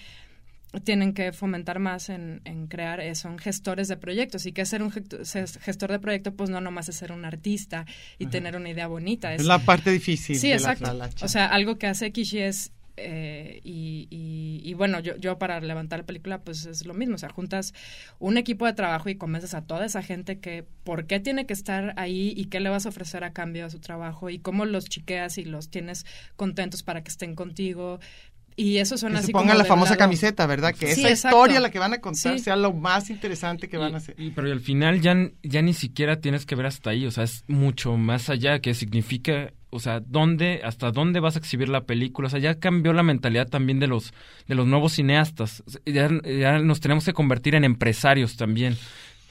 tienen que fomentar más en, en crear eh, son gestores de proyectos y que ser un gestor de proyecto pues no nomás es ser un artista y tener una idea bonita Es la parte difícil sí de exacto la o sea algo que hace Kishi es eh, y, y- y bueno yo, yo para levantar la película pues es lo mismo o sea juntas un equipo de trabajo y convences a toda esa gente que por qué tiene que estar ahí y qué le vas a ofrecer a cambio de su trabajo y cómo los chiqueas y los tienes contentos para que estén contigo y eso suena que así se ponga como la famosa lado- camiseta, ¿verdad? Que Sí, esa exacto. historia la que van a contar Sí. sea lo más interesante que van a hacer. Y, pero y al final ya, ya ni siquiera tienes que ver hasta ahí, o sea, es mucho más allá, que significa, o sea, dónde, hasta dónde vas a exhibir la película, o sea, ya cambió la mentalidad también de los, de los nuevos cineastas, O sea, ya, ya nos tenemos que convertir en empresarios también.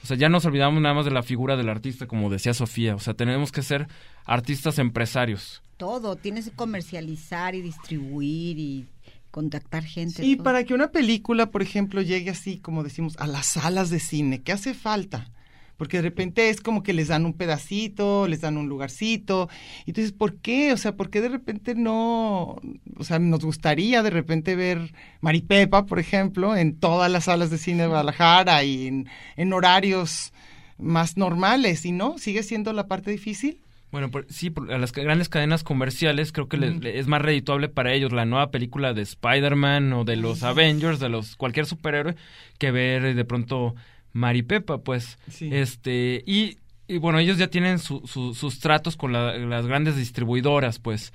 O sea, ya nos olvidamos nada más de la figura del artista, como decía Sofía, o sea, tenemos que ser artistas empresarios. Todo, tienes que comercializar y distribuir y contactar gente. Y todo. para que una película, por ejemplo, llegue así, como decimos, a las salas de cine, ¿qué hace falta? Porque de repente es como que les dan un pedacito, les dan un lugarcito. Dices, ¿por qué? O sea, ¿por qué de repente no? O sea, nos gustaría de repente ver Maripepa, por ejemplo, en todas las salas de cine de Guadalajara y en, en horarios más normales. ¿Y no? ¿Sigue siendo la parte difícil? Bueno, por- sí, por- a las grandes cadenas comerciales creo que le- Ujú. le- es más redituable para ellos la nueva película de Spider-Man o de los Avengers, de los cualquier superhéroe, que ver eh, de pronto Maripepa, pues. Sí. Este, y, y bueno, ellos ya tienen su- su- sus tratos con la- las grandes distribuidoras, pues.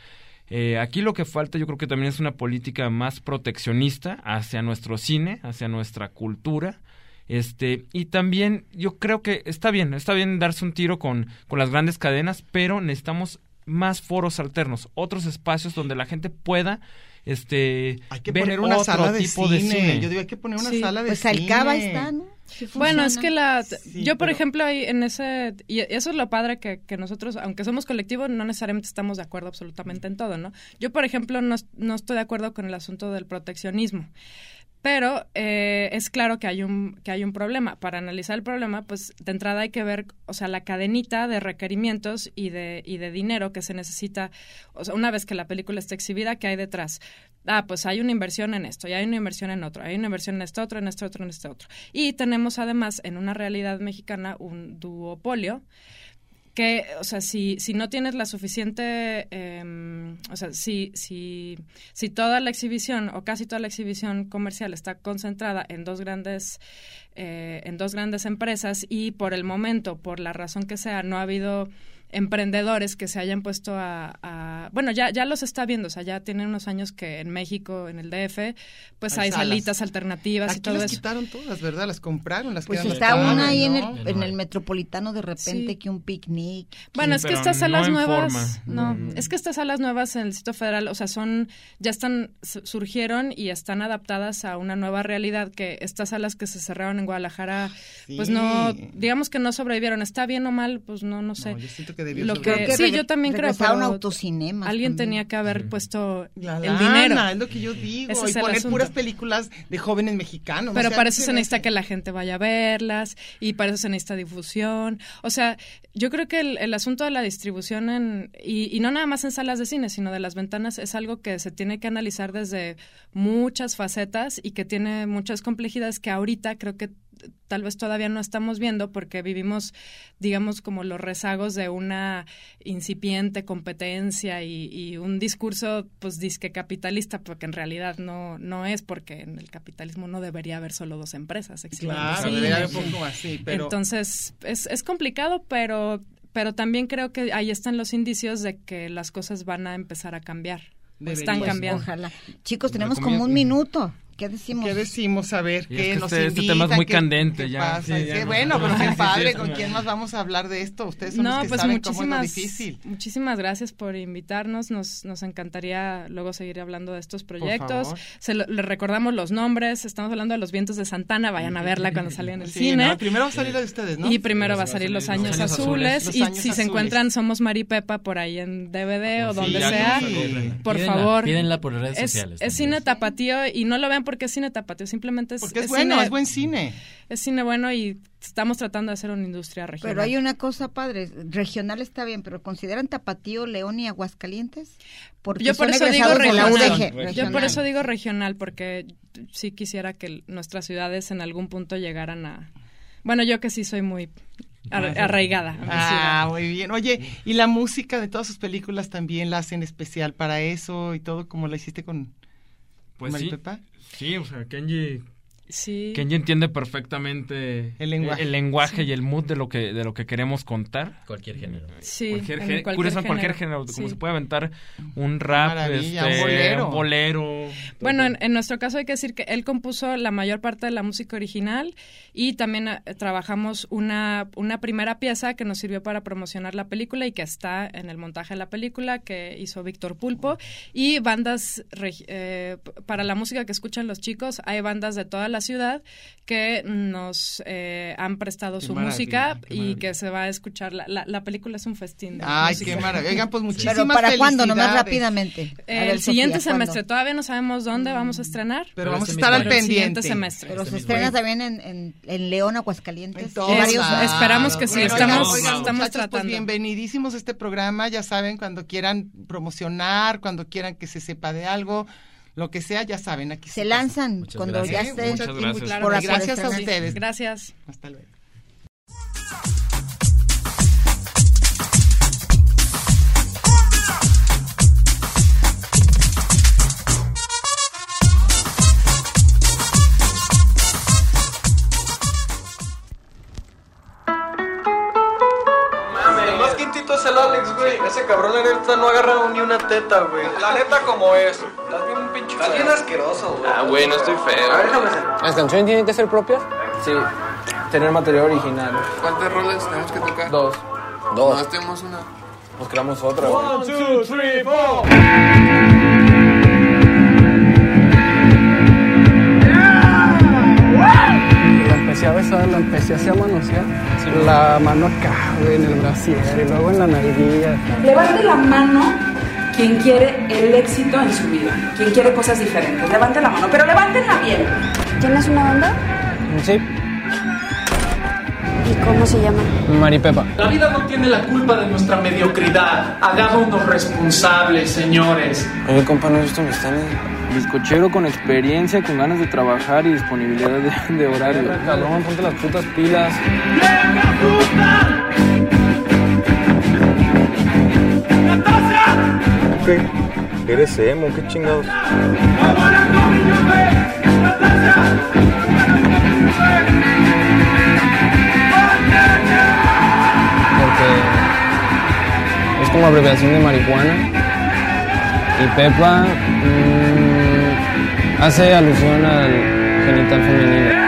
Eh, aquí lo que falta yo creo que también es una política más proteccionista hacia nuestro cine, hacia nuestra cultura. Este, y también yo creo que está bien, está bien darse un tiro con, con las grandes cadenas, pero necesitamos más foros alternos, otros espacios donde la gente pueda este Hay que ver poner una otro sala de tipo cine. de cine. Yo digo, hay que poner una Sí. sala de Pues cine. Alcaba está, ¿no? Sí Bueno, es que la... Sí, yo, por pero- ejemplo, ahí en ese... Y eso es lo padre que, que nosotros, aunque somos colectivo, no necesariamente estamos de acuerdo absolutamente en todo, ¿no? Yo, por ejemplo, no, no estoy de acuerdo con el asunto del proteccionismo. Pero eh, es claro que hay un que hay un problema. Para analizar el problema, pues de entrada hay que ver, o sea, la cadenita de requerimientos y de y de dinero que se necesita, o sea, una vez que la película está exhibida, ¿qué hay detrás? Ah, pues hay una inversión en esto, y hay una inversión en otro, hay una inversión en este otro, en este otro, en este otro. Y tenemos además en una realidad mexicana un duopolio que, o sea, si, si no tienes la suficiente, eh, o sea, si, si, si toda la exhibición o casi toda la exhibición comercial está concentrada en dos grandes, eh, en dos grandes empresas y por el momento, por la razón que sea, no ha habido emprendedores que se hayan puesto a, a- bueno ya ya los está viendo o sea ya tienen unos años que en México en el DF pues Hay hay, salas. salitas alternativas y todo las eso quitaron todas, ¿verdad? Las compraron, las Pues está una ahí en ¿no? el, en el metropolitano de repente Sí. que un picnic. Bueno, Sí, es que estas no salas en nuevas, forma. no, Mm. es que estas salas nuevas en el Distrito Federal, o sea, son, ya están, su- surgieron y están adaptadas a una nueva realidad que estas salas que se cerraron en Guadalajara, pues no, digamos que no sobrevivieron. ¿Está bien o mal? Pues no, no sé. No, que debió Lo que, que sí, yo también creo, pero autocinemas alguien también. tenía que haber puesto La el lana, dinero. es lo que yo digo. Ese y poner asunto. puras películas de jóvenes mexicanos. Pero o sea, para ¿qué eso se necesita hace? que la gente vaya a verlas y para eso se necesita difusión. O sea, yo creo que el, el asunto de la distribución en, y, y no nada más en salas de cine, sino de las ventanas, es algo que se tiene que analizar desde muchas facetas y que tiene muchas complejidades que ahorita creo que tal vez todavía no estamos viendo porque vivimos, digamos, como los rezagos de una incipiente competencia y, un discurso, pues, disque capitalista, porque en realidad no, no es, porque en el capitalismo no debería haber solo dos empresas. Claro, debería haber poco así, pero... Entonces, es, es complicado, pero pero también creo que ahí están los indicios de que las cosas van a empezar a cambiar. Están cambiando. Ojalá. Chicos, tenemos como un minuto. ¿Qué decimos? ¿Qué decimos? A ver, ¿qué nos este, este tema es muy ¿qué, candente qué ya. Pasa? Sí, bueno, pero qué padre, ¿con quién más vamos a hablar de esto? Ustedes son no, los que pues saben muchísimas, cómo es difícil. Muchísimas gracias por invitarnos. Nos, nos encantaría luego seguir hablando de estos proyectos. Se lo, le recordamos los nombres. Estamos hablando de Los Vientos de Santana. Vayan a verla cuando salga en el sí, cine. No, primero va a salir la de ustedes, ¿no? Y primero va a salir Los Años, Azules. Los y si se encuentran Somos Mari Pepa por ahí en DVD o Sí, donde ya sea, por favor. pídenla por redes es, sociales Es cine tapatío y no lo vean porque es cine tapatío. Simplemente es, Porque es, bueno, cine- es buen cine. es cine bueno y estamos tratando de hacer una industria regional. Pero hay una cosa padre, regional está bien, pero ¿consideran Tapatío, León y Aguascalientes? Porque yo por son eso digo egresados de la regional. UDG, Yo por regional. eso digo regional porque sí quisiera que nuestras ciudades en algún punto llegaran a bueno, yo que sí soy muy ar- arraigada. Ah, muy bien. Oye, y la música de todas sus películas también la hacen especial para eso y todo, como la hiciste con Pues sí. Pepa. Sí, o sea, Kenji, Sí. Kenji entiende perfectamente El lenguaje. el lenguaje y el mood de lo que de lo que queremos contar. Cualquier género. Sí, Cualquier cualquier curioso en cualquier género, género, como se puede aventar un rap, este, un bolero. un bolero. Bueno, en, en nuestro caso hay que decir que él compuso la mayor parte de la música original y también eh, trabajamos una, una primera pieza que nos sirvió para promocionar la película y que está en el montaje de la película que hizo Víctor Pulpo y bandas eh, para la música que escuchan los chicos hay bandas de toda la ciudad que nos eh, han prestado Qué su música y que se va a escuchar la, la, la película es un festín de Ay, música. qué maravilla. Oigan, pues muchísimas Pero ¿para cuándo? Nomás rápidamente. A ver, el siguiente Sofía, ¿cuándo? semestre todavía no sabemos dónde vamos a estrenar Pero Pero vamos a este estar al Pero el siguiente pendiente. semestre. Pero Este se mismo estrena también en, en, en León, Aguascalientes. En y todos varios- lados. esperamos que sí, Bueno, estamos- oigan, estamos muchachos, tratando. Pues bienvenidísimos a este programa, ya saben, cuando quieran promocionar, cuando quieran que se sepa de algo, lo que sea, ya saben, aquí Se pasa. lanzan Muchas cuando gracias. ya ¿Eh? esté. Muchas gracias. Por- por gracias a ustedes. Gracias. Hasta luego. Mames, el más quintito es el Alex, güey. Ese cabrón, la neta, no ha agarrado ni una teta, güey. La neta, como es. Estás bien Estás bien asqueroso, güey. Ah, güey, no estoy feo. A ver, déjame hacer. ¿Las canciones tienen que ser propias? Sí. Tener material original. ¿Cuántas rolas tenemos que tocar? Dos. Dos. tenemos una. Pues creamos otra. güey. One, two, three, four. La empecé a besar, la empecé así a manosear. La mano acá, güey, en el brasier y luego en la nalguilla. Levante la mano quien quiere el éxito en su vida, quien quiere cosas diferentes. Levante la mano, pero levántenla bien. ¿Tienes una banda? Sí, ¿Y cómo se llama? Maripepa. La vida no tiene la culpa de nuestra mediocridad. Hagámonos responsables, señores. Oye, compa, ¿no has visto mis tenis? Bizcochero con experiencia, con ganas de trabajar y disponibilidad de, de horario. Cabrón, ponte las putas pilas. ¿Qué? ¿Eres emo? ¿Qué chingados? Porque es como abreviación de marihuana. Y Pepa mm, hace alusión al genital femenino.